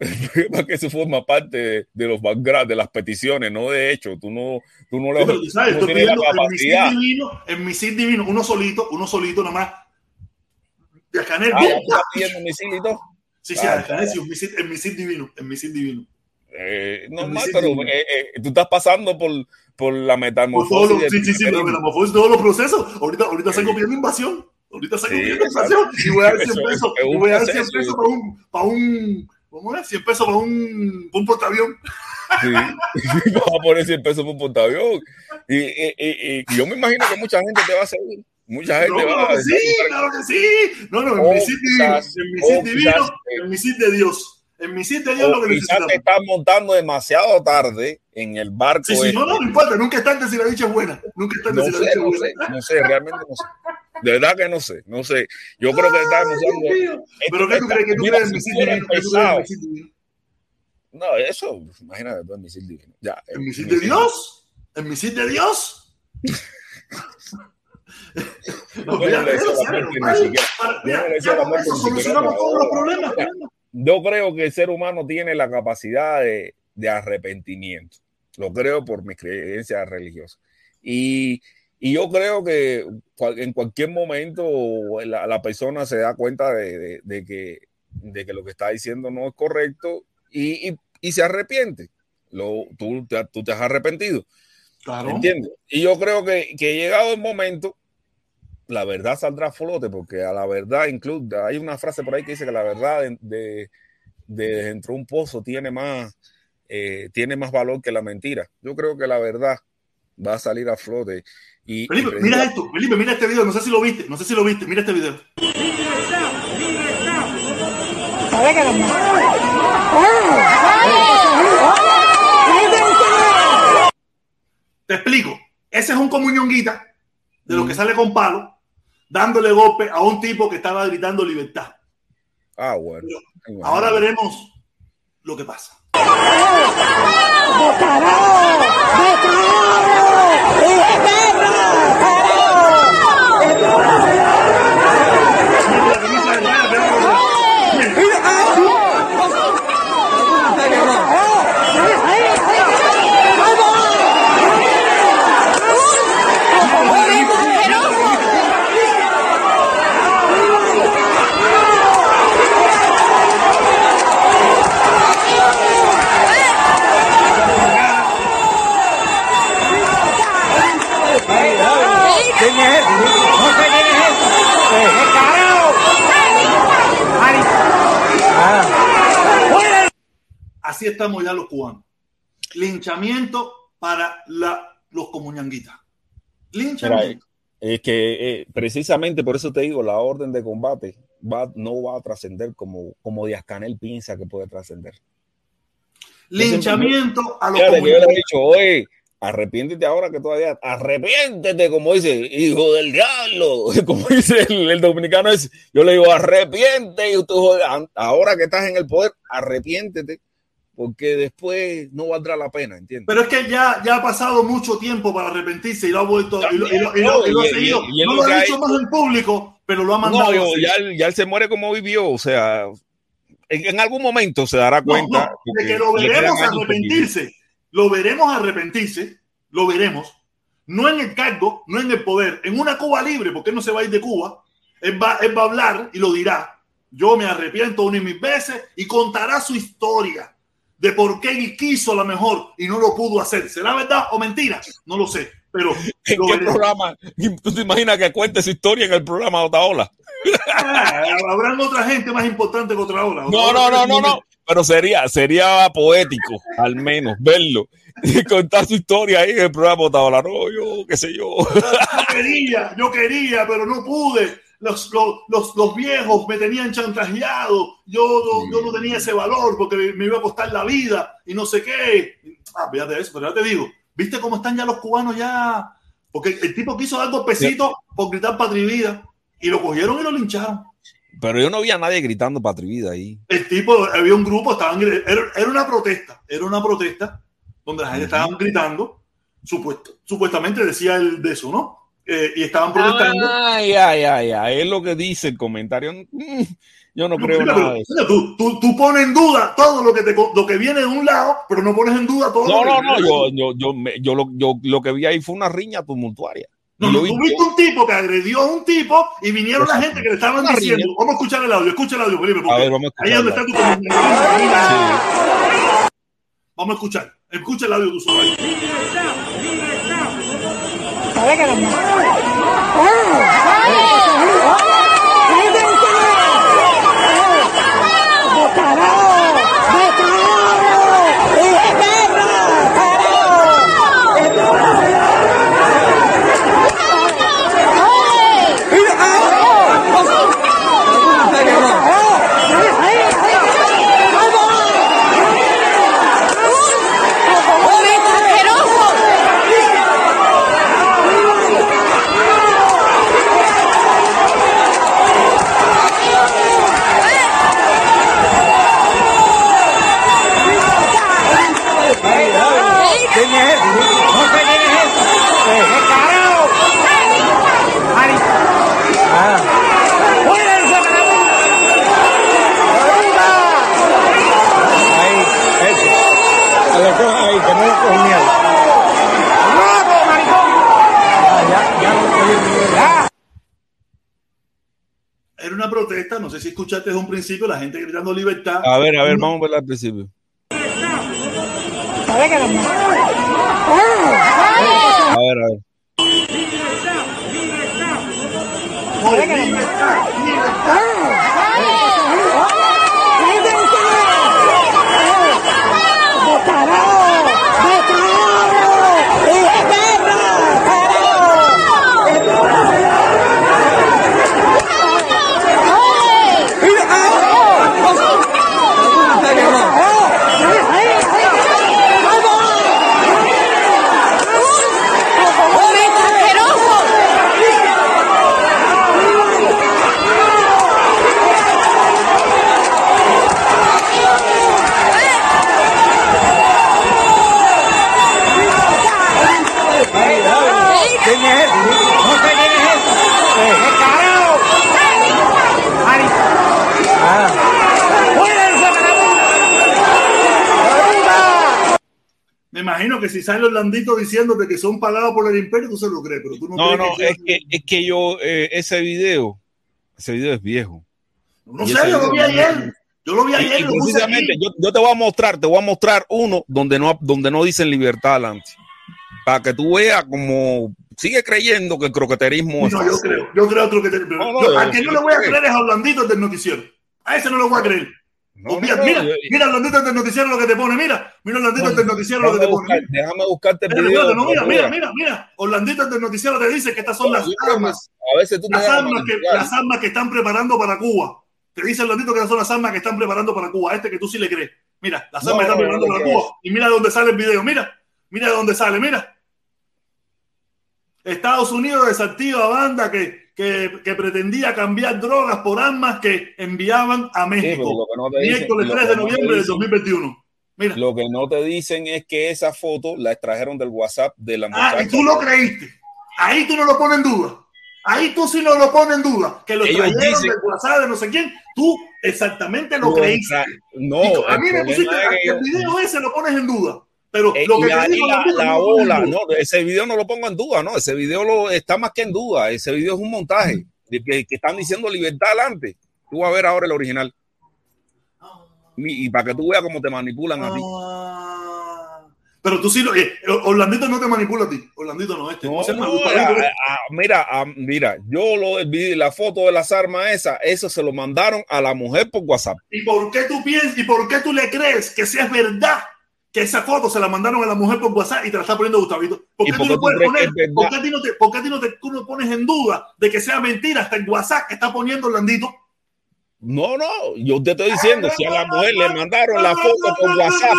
Porque eso forma parte de, de los background, de las peticiones, no de hecho. Tú no, tú no, Sí, lo- pero tú sabes, no estoy tienes la pidiendo en misil divino, en misil divino, uno solito, uno solito nomás. De Canel, Ah, tú estás pidiendo misil y todo. Sí, sí, Ah, Canel, sí, un misil, en misil divino, en misil divino. Eh, normal, misil pero divino. eh, eh, tú estás pasando por, por la Por metamorfosis. todos los, del sí, sí, sí, pero cristianismo. metamorfosis, todos los procesos. Ahorita, ahorita salgo Sí. pidiendo invasión. Ahorita salgo Sí, exacto. invasión. Y voy a dar 100 Eso es- pesos. y voy a dar 100 proceso. pesos para un, para un, ¿cómo es? 100 pesos para un, para un portaavión. Sí. Vas a poner 100 pesos por un portaavión. Y, y, y- y yo me imagino que mucha gente te va a seguir. Mucha gente No, va claro a que sí, claro que sí. No, no, en O misil divino, quizás- en misil o divino, en misil de Dios. El misil de Dios es lo que quizás necesitamos. te estás montando demasiado tarde en el barco. Sí, sí, este. no, no, no importa, nunca es tarde si la dicha es buena. Nunca es tarde No si la dicha es buena. sé, no sé, realmente no sé. De verdad que no sé, no sé. Yo creo que estamos usando. mío. Pero ¿qué tú crees que tú crees misil divino? ¿Qué tú crees el empezado. misil divino? No, eso, imagínate tú el misil divino. Ya, ¿El misil de Dios? ¿El misil de Dios? Yo creo que el ser humano tiene la capacidad de, de arrepentimiento. Lo creo por mis creencias religiosas. Y, y yo creo que en cualquier momento la, la persona se da cuenta de, de- de que, de que lo que está diciendo no es correcto y, y- y se arrepiente. Lo, tú, te, tú te has arrepentido. Claro. ¿Entiendes? Y yo creo que, que llegado el momento, la verdad saldrá a flote, porque a la verdad, incluso hay una frase por ahí que dice que la verdad de, de, de dentro de un pozo tiene más, eh, tiene más valor que la mentira. Yo creo que la verdad va a salir a flote. Y, Felipe, y mira esto, Felipe, mira este video, no sé si lo viste, no sé si lo viste, mira este video. Te explico, ese es un comunionguita de lo que sale con palo, dándole golpe a un tipo que estaba gritando libertad. Ah, bueno. Ahora veremos lo que pasa. ¡Botarao! ¡Botarao! ¡Botarao! Así estamos ya los cubanos. Linchamiento para la, los comunanguitas. Linchamiento. Es que eh, precisamente por eso te digo, la orden de combate va, no va a trascender como, como Díaz Canel piensa que puede trascender. Linchamiento a los yo le he comunanguitas. dicho, oye, arrepiéntete ahora que todavía, arrepiéntete, como dice, hijo del diablo, como dice el, el dominicano ese. Yo le digo, arrepiéntete, y tú, ahora que estás en el poder, arrepiéntete, porque después no valdrá la pena, ¿entiendes? Pero es que ya, ya ha pasado mucho tiempo para arrepentirse y lo ha vuelto y lo, y lo- y lo- y lo ha seguido. no lo ha dicho hecho- más en público, pero lo ha mandado. No, ya, ya él se muere como vivió, o sea, en, en algún momento se dará cuenta. no, de que lo veremos arrepentirse. Lo veremos arrepentirse, lo veremos. No en el cargo, no en el poder, en una Cuba libre, porque él no se va a ir de Cuba. Él va, él va a hablar y lo dirá. Yo me arrepiento una y mil veces y contará su historia de por qué él quiso a lo mejor y no lo pudo hacer. ¿Será verdad o mentira? No lo sé, pero ¿En qué programa? ¿Tú te imaginas que cuente su historia en el programa Otaola? Ah, habrán otra gente más importante que otra hora. No, no, no, no, no. Pero sería, sería poético, al menos, verlo. Y contar su historia ahí en el programa de Otaola. No, yo, qué sé yo. Yo quería, yo quería, pero no pude. Los, los, los, los viejos me tenían chantajeado. Yo yo no tenía ese valor porque me, me iba a costar la vida y no sé qué. Ah, fíjate eso, pero ya te digo, ¿viste cómo están ya los cubanos ya? Porque el tipo quiso dar golpecito por gritar patria y vida y lo cogieron y lo lincharon. Pero yo no vi a nadie gritando Patria Vida ahí. El tipo, había un grupo, estaban, era, era una protesta, era una protesta donde la gente Ujú. estaba gritando, supuesto, supuestamente decía el de eso, ¿no? Eh, y estaban protestando. Ay, ay, ay, ay. Es lo que dice el comentario. Mm, Yo no creo Mira, nada pero, de eso. mira, tú, tú, tú pones en duda todo lo que, te, lo que viene de un lado, pero no pones en duda todo No, lo que no, no. del Yo, yo, yo, me- yo, lo, yo lo que vi ahí fue una riña tumultuaria. No, no, tú un tipo que agredió a un tipo y vinieron la gente que le estaban diciendo. Vamos a escuchar el audio, escucha el audio, Felipe. A ver, vamos a ahí es donde está tu sí. Vamos a escuchar. Escucha el audio de tu usuario. Protesta, no sé si escuchaste desde un principio la gente gritando libertad. A ver, a ver, vamos a verla al principio. ¿Sabe que no? A ver, a ver. Por libertad, libertad. ¡Descarado! ¡Descarado! ¡Hijo de perra! ¡Momento asqueroso! ¿Quién es él? No sé quién es él. ¡Descarado! Ari. Ah. ¡Fuera el Me imagino que si sale Orlandito diciéndote que son pagados por el imperio, tú se lo crees, pero tú no, No, no, que es que, es que yo, eh, ese video, ese video es viejo. No y sé, yo lo vi ayer. Yo lo vi ayer. y lo precisamente, yo, yo te voy a mostrar, te voy a mostrar uno donde no, donde no dicen libertad adelante. Para que tú veas como sigue creyendo que el croqueterismo es No, yo creo, yo creo que pero No, no, yo- yo- a le voy a creer es a Orlandito el del noticiero. A ese no le voy a creer. No, mira, no, mira, yo- mira, Orlandito el del noticiero lo que te pone, mira, mira Orlandito el del noticiero lo que te pone. buscar- déjame buscarte el video. no, mira, mira, mira, mira. Orlandito el del noticiero te dice que estas son las armas, A veces tú las armas que, las armas que están preparando para Cuba. Te dice Orlandito que esas son las armas que están preparando para Cuba. Este que tú sí le crees. Mira, las armas que están preparando para Cuba. Y mira de dónde sale el video. Mira, mira de dónde sale, mira. Estados Unidos desactiva banda que, que, que pretendía cambiar drogas por armas que enviaban a Sí, México. lo que no te dicen- Miércoles lo 3 que de no noviembre del dicen- 2021. Mira. Lo que no te dicen es que esa foto la extrajeron del WhatsApp de la muchacha. Ah, y tú lo creíste. Ahí tú no lo pones en duda. Ahí tú sí no lo pones en duda. Que lo Ellos trajeron dicen- del WhatsApp de no sé quién. Tú exactamente lo Contra- creíste. No, a mí me pusiste el video ese lo pones en duda. Pero Eh, lo que ahí digo, la, la no ola, no, ese video no lo pongo en duda, no, ese video lo, está más que en duda, ese video es un montaje, de que, que están diciendo libertad adelante. Tú vas a ver ahora el original. Y, y para que tú veas cómo te manipulan a ti. Ah, Pero tú sí lo. eh, Orlandito no te manipula a ti. Orlandito no, este. No, no, ah, ¿eh? ah, mira, mira, yo lo video- la foto de las armas esa, eso se lo mandaron a la mujer por WhatsApp. ¿Y por qué tú piensas y por qué tú le crees que sea verdad que esa foto se la mandaron a la mujer por WhatsApp y te la está poniendo Gustavito? ¿Por ¿Y qué tú no puedes poner? ¿Por qué a ti no te, por qué a ti no te tú no pones en duda de que sea mentira hasta en WhatsApp que está poniendo Orlandito? No, no, yo te estoy diciendo, si a la mujer le mandaron la foto por WhatsApp,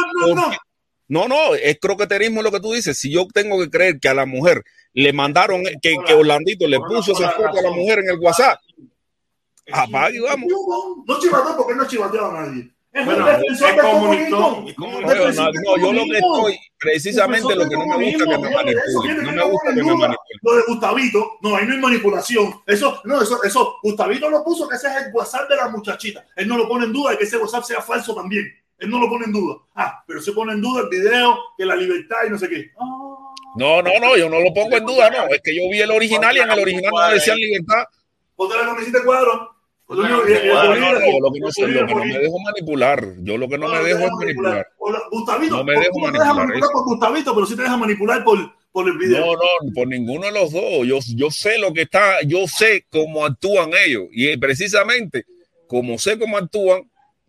no, no, es croqueterismo lo que tú dies. Si yo tengo que creer que a la mujer le mandaron, que, que Orlandito le puso esa foto a la mujer en el WhatsApp, apague y vamos. No chivateó porque no chivateaba a nadie. Es Bueno, un defensor es del comunismo. No, yo, no, no, yo lo que estoy, precisamente lo que no me gusta que me manipulen. No me gusta que me manipulen. Lo de Gustavito, no, ahí no hay manipulación. Eso, no, eso, eso, Gustavito lo puso que ese es el WhatsApp de la muchachita. Él no lo pone en duda de que ese WhatsApp sea falso también. Él no lo pone en duda. Ah, pero se pone en duda el video, que la libertad y no sé qué. Ah. No, no, no, yo no lo pongo en duda, no. Es que yo vi el original y en el original no decían libertad. Ponte la camiseta de cuadro. Lo No, que no me dejo manipular. Yo lo que no me dejo es manipular. Gustavito, No me dejo no manipular, manipular por Gustavito, pero sí te dejas manipular por, por el video. No, no, por ninguno de los dos. Yo, yo sé lo que está, yo sé cómo actúan ellos. Y precisamente, como sé cómo actúan,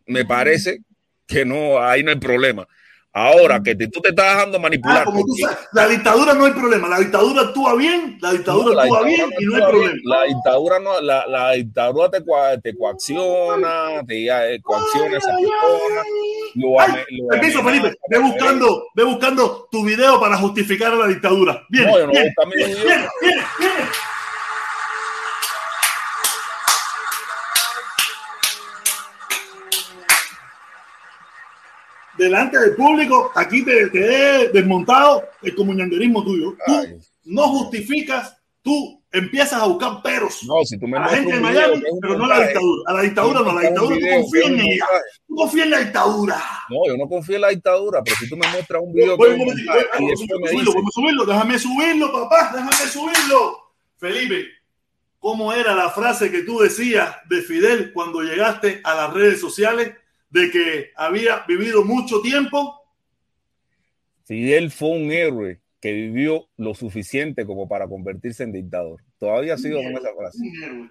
me parece que no, ahí no hay problema. Ahora que te- tú te estás dejando manipular. Ah, como tú porque- sabes, la dictadura no hay problema. La dictadura actúa bien, la dictadura No, la actúa dictadura bien y no hay problema. bien. La dictadura no, la, la dictadura te, te coacciona, te eh, coacciona esa persona. Lo Ay, ame- lo Permiso, Felipe, ve buscando, ve buscando tu video para justificar a la dictadura. Bien, No, yo no bien, bien, bien, bien. Delante del público, aquí te, te he desmontado el comunanderismo tuyo. Tú no justificas, tú empiezas a buscar peros. No, si tú me a la gente de video Miami, pero no a la dictadura. A la dictadura no, a la dictadura tú video confías en ella. Tú confías en la dictadura. No, yo no confío en la dictadura, pero si tú me muestras un video Voy, y me subirlo, vamos a subirlo, déjame subirlo, papá, déjame subirlo. Felipe, cómo era la frase que tú decías de Fidel cuando llegaste a las redes sociales de que había vivido mucho tiempo? Fidel fue un héroe que vivió lo suficiente como para convertirse en dictador. Todavía sigo con esa frase. Un héroe.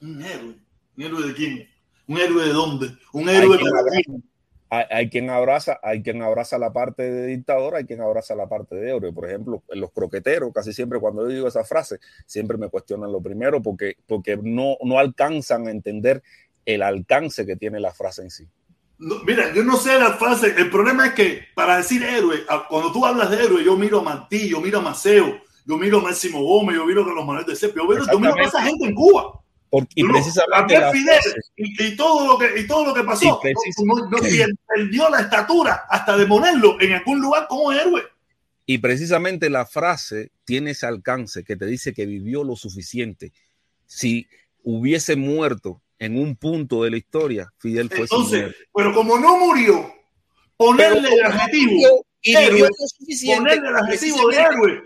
Un héroe. ¿Un héroe de quién? ¿Un héroe de dónde? ¿Un héroe para abraza-? Hay, hay quien abraza, hay quien abraza la parte de dictador, hay quien abraza la parte de héroe. Por ejemplo, los croqueteros, casi siempre cuando yo digo esa frase, siempre me cuestionan lo primero porque, porque no, no alcanzan a entender el alcance que tiene la frase en sí. No, mira, yo no sé la frase. El problema es que para decir héroe, cuando tú hablas de héroe, yo miro a Martí, yo miro a Maceo, yo miro a Máximo Gómez, yo miro a Carlos Manuel de Cepio, yo miro, yo miro a esa gente en Cuba. Porque, y precisamente Fidel y, y todo lo que y todo lo que pasó, no, no- y perdió la estatura hasta de ponerlo en algún lugar como héroe. Y precisamente la frase tiene ese alcance que te dice que vivió lo suficiente. Si hubiese muerto en un punto de la historia, Fidel fue Entonces, pero como no murió, ponerle el adjetivo, y héroe, vivió lo suficiente. ponerle el adjetivo de precisamente- héroe,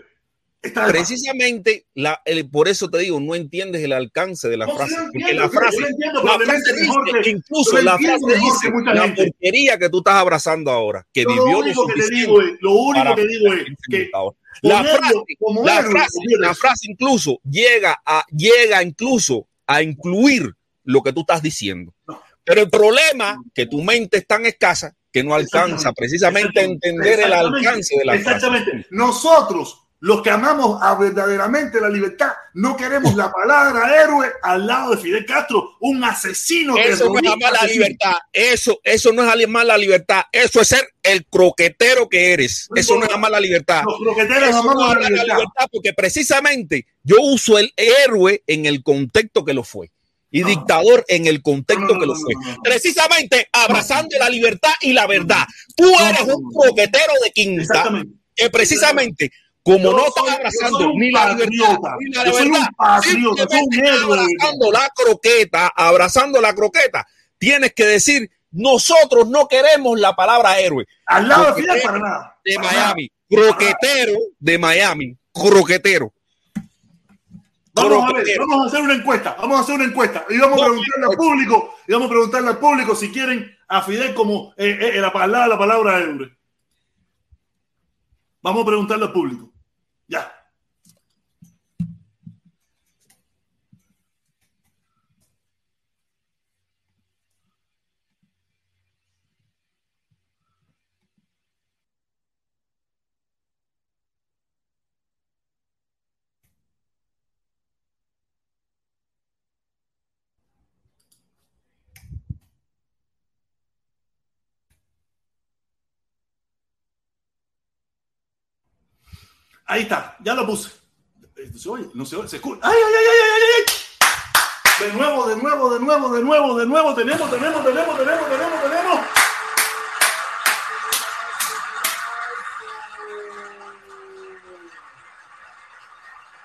está. Precisamente, la, el- por eso te digo, no entiendes el alcance de la No, frase. lo porque entiendo, la yo frase, lo entiendo, la probablemente frase mejor dice, que- incluso la frase dice la porquería que tú estás abrazando ahora, que Yo vivió lo único que te digo es, lo único que digo es que. La frase, como la héroe, frase, la frase incluso llega a, llega incluso a incluir lo que tú estás diciendo. Pero el problema que tu mente es tan escasa que no alcanza precisamente a entender el alcance de la frase. Exactamente. Nosotros, los que amamos a verdaderamente la libertad, no queremos la palabra héroe al lado de Fidel Castro, un asesino Eso no es amar la libertad. Eso, eso no es amar la libertad. Eso es ser el croquetero que eres. Eso no es amar la libertad. Los croqueteros Eso amamos la libertad porque precisamente yo uso el héroe en el contexto que lo fue y dictador en el contexto que lo fue. Precisamente abrazando la libertad y la verdad. Tú eres un no. croquetero de quinta que precisamente como Yo no yo abrazando ni la libertad ni la verdad, abrazando la croqueta, abrazando la croqueta, tienes que decir nosotros no queremos la palabra héroe Al lado de Croquetero Fidel para nada. de Para nada. Miami, croquetero de Miami, croquetero. Vamos a ver, vamos a hacer una encuesta, vamos a hacer una encuesta y vamos a preguntarle al público, y vamos a preguntarle al público si quieren a Fidel como eh, eh, la palabra, la palabra héroe. Vamos a preguntarle al público. Ya. Ahí está, ya lo puse. ¿Se oye? No se oye, se escucha. ¡Ay, ay, ay, ay, ay, ay! De nuevo, de nuevo, de nuevo, de nuevo, de nuevo. Tenemos, tenemos, tenemos, tenemos, tenemos, tenemos.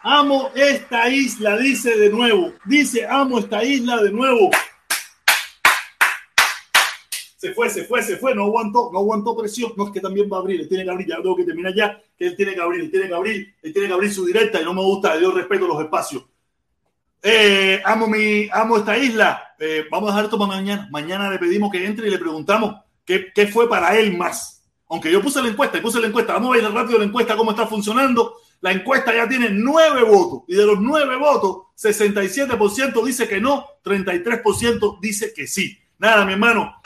Amo esta isla, dice de nuevo. Dice, amo esta isla de nuevo. Se fue, se fue, se fue, no aguantó, no aguantó presión. No es que también va a abrir, él tiene que abrir, ya tengo que terminar ya, que él tiene que abrir, él tiene que abrir, él tiene que abrir su directa y no me gusta, yo respeto los espacios. Eh, amo mi, amo esta isla. Eh, vamos a dejar esto para mañana. Mañana le pedimos que entre y le preguntamos qué, qué fue para él más. Aunque yo puse la encuesta puse la encuesta. Vamos a ver rápido la encuesta, cómo está funcionando. La encuesta ya tiene nueve votos y de los nueve votos, 67% dice que no, 33% dice que sí. Nada, mi hermano.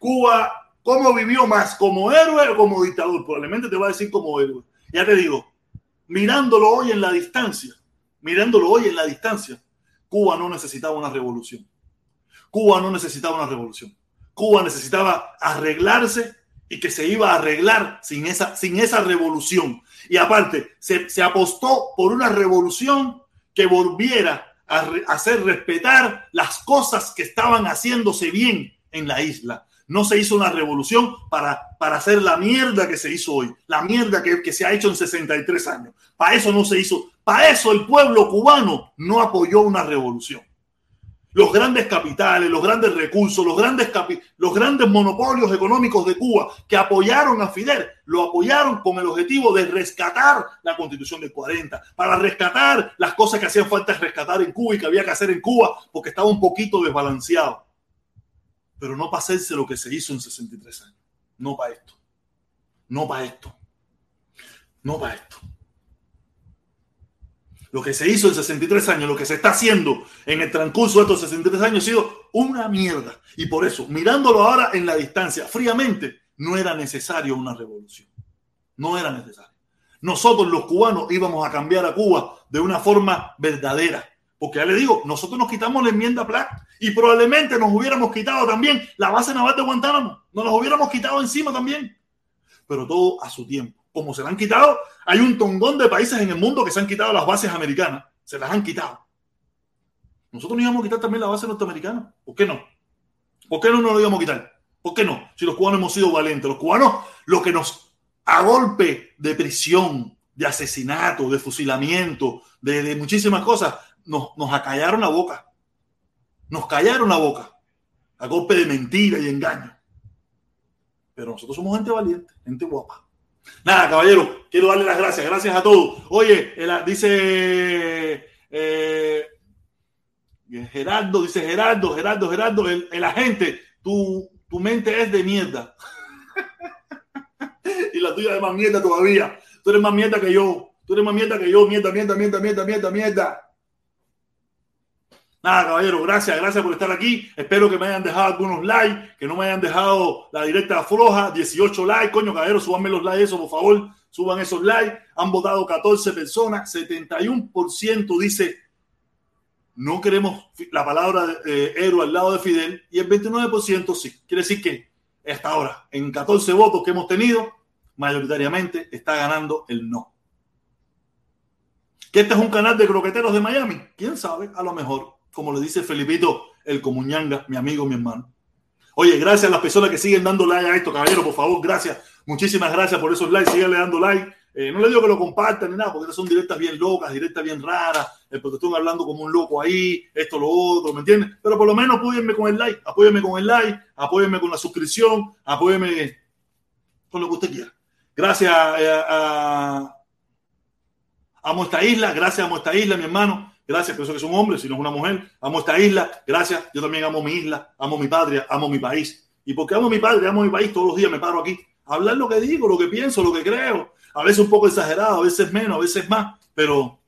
Cuba, ¿cómo vivió más? ¿Como héroe o como dictador? Probablemente te va a decir como héroe. Ya te digo, mirándolo hoy en la distancia, mirándolo hoy en la distancia, Cuba no necesitaba una revolución. Cuba no necesitaba una revolución. Cuba necesitaba arreglarse y que se iba a arreglar sin esa, sin esa revolución. Y aparte, se, se apostó por una revolución que volviera a hacer respetar las cosas que estaban haciéndose bien en la isla. No se hizo una revolución para, para hacer la mierda que se hizo hoy, la mierda que, que se ha hecho en 63 años. Para eso no se hizo. Para eso el pueblo cubano no apoyó una revolución. los grandes capitales, los grandes recursos, los grandes, los grandes monopolios económicos de Cuba que apoyaron a Fidel, lo apoyaron con el objetivo de rescatar la constitución del 40, para rescatar las cosas que hacían falta rescatar en Cuba y que había que hacer en Cuba porque estaba un poquito desbalanceado. Pero no para hacerse lo que se hizo en 63 años. No para esto. No para esto. No para esto. Lo que se hizo en 63 años, lo que se está haciendo en el transcurso de estos 63 años ha sido una mierda. Y por eso, mirándolo ahora en la distancia, fríamente, no era necesario una revolución. No era necesario. Nosotros los cubanos íbamos a cambiar a Cuba de una forma verdadera. Porque ya le digo, nosotros nos quitamos la enmienda Platt y probablemente nos hubiéramos quitado también la base naval de Guantánamo. Nos las hubiéramos quitado encima también. Pero todo a su tiempo. Como se la han quitado, hay un tongón de países en el mundo que se han quitado las bases americanas. Se las han quitado. Nosotros nos íbamos a quitar también la base norteamericana. ¿Por qué no? ¿Por qué no nos lo íbamos a quitar? ¿Por qué no? Si los cubanos hemos sido valientes. Los cubanos, lo que nos, a golpe de prisión, de asesinato, de fusilamiento, de muchísimas cosas, nos, nos acallaron la boca. Nos callaron la boca. A golpe de mentira y engaño. Pero nosotros somos gente valiente, gente guapa. Nada, caballero, quiero darle las gracias. Gracias a todos. Oye, el- dice eh, Gerardo, dice Gerardo, Gerardo, Gerardo, el, el agente, tu, tu mente es de mierda. y la tuya es más mierda todavía. Tú eres más mierda que yo. Tú eres más mierda que yo. Mierda, mierda, mierda, mierda, mierda, mierda. Nada, caballero, gracias, gracias por estar aquí. Espero que me hayan dejado algunos likes, que no me hayan dejado la directa floja. 18 likes, coño, caballero, súbanme los likes, eso, por favor. Suban esos likes. Han votado 14 personas. 71% dice no queremos la palabra eh, héroe al lado de Fidel. Y el 29% sí. Quiere decir que hasta ahora, en 14 votos que hemos tenido, mayoritariamente está ganando el no. ¿Que este es un canal de croqueteros de Miami? ¿Quién sabe? A lo mejor como le dice Felipito, el comuñanga, mi amigo, mi hermano. Oye, gracias a las personas que siguen dando like a esto, caballero, por favor, gracias. Muchísimas gracias por esos likes, síganle dando like. Eh, no le digo que lo compartan ni nada, porque son directas bien locas, directas bien raras, el protestón hablando como un loco ahí, esto, lo otro, ¿me entiendes? Pero por lo menos apóyenme con el like, apóyenme con el like, apóyenme con la suscripción, apóyenme con lo que usted quiera. Gracias eh, a, amo esta isla, gracias amo esta isla, mi hermano. Gracias, pienso que es un hombre, si no es una mujer. Amo esta isla, gracias. Yo también amo mi isla, amo mi patria, amo mi país. Y porque amo mi patria, amo mi país, todos los días me paro aquí a hablar lo que digo, lo que pienso, lo que creo. A veces un poco exagerado, a veces menos, a veces más, pero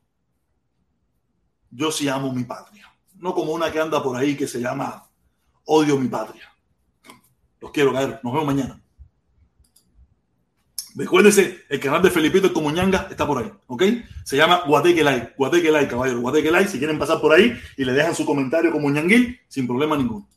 yo sí amo mi patria. No como una que anda por ahí que se llama odio mi patria. Los quiero caer. Nos vemos mañana. Recuérdense, el canal de Felipito el Comuñanga está por ahí, ¿ok? Se llama Guateque Like, Guateque Like, caballero, Guateque Like, si quieren pasar por ahí y le dejan su comentario como ñanguil, sin problema ninguno.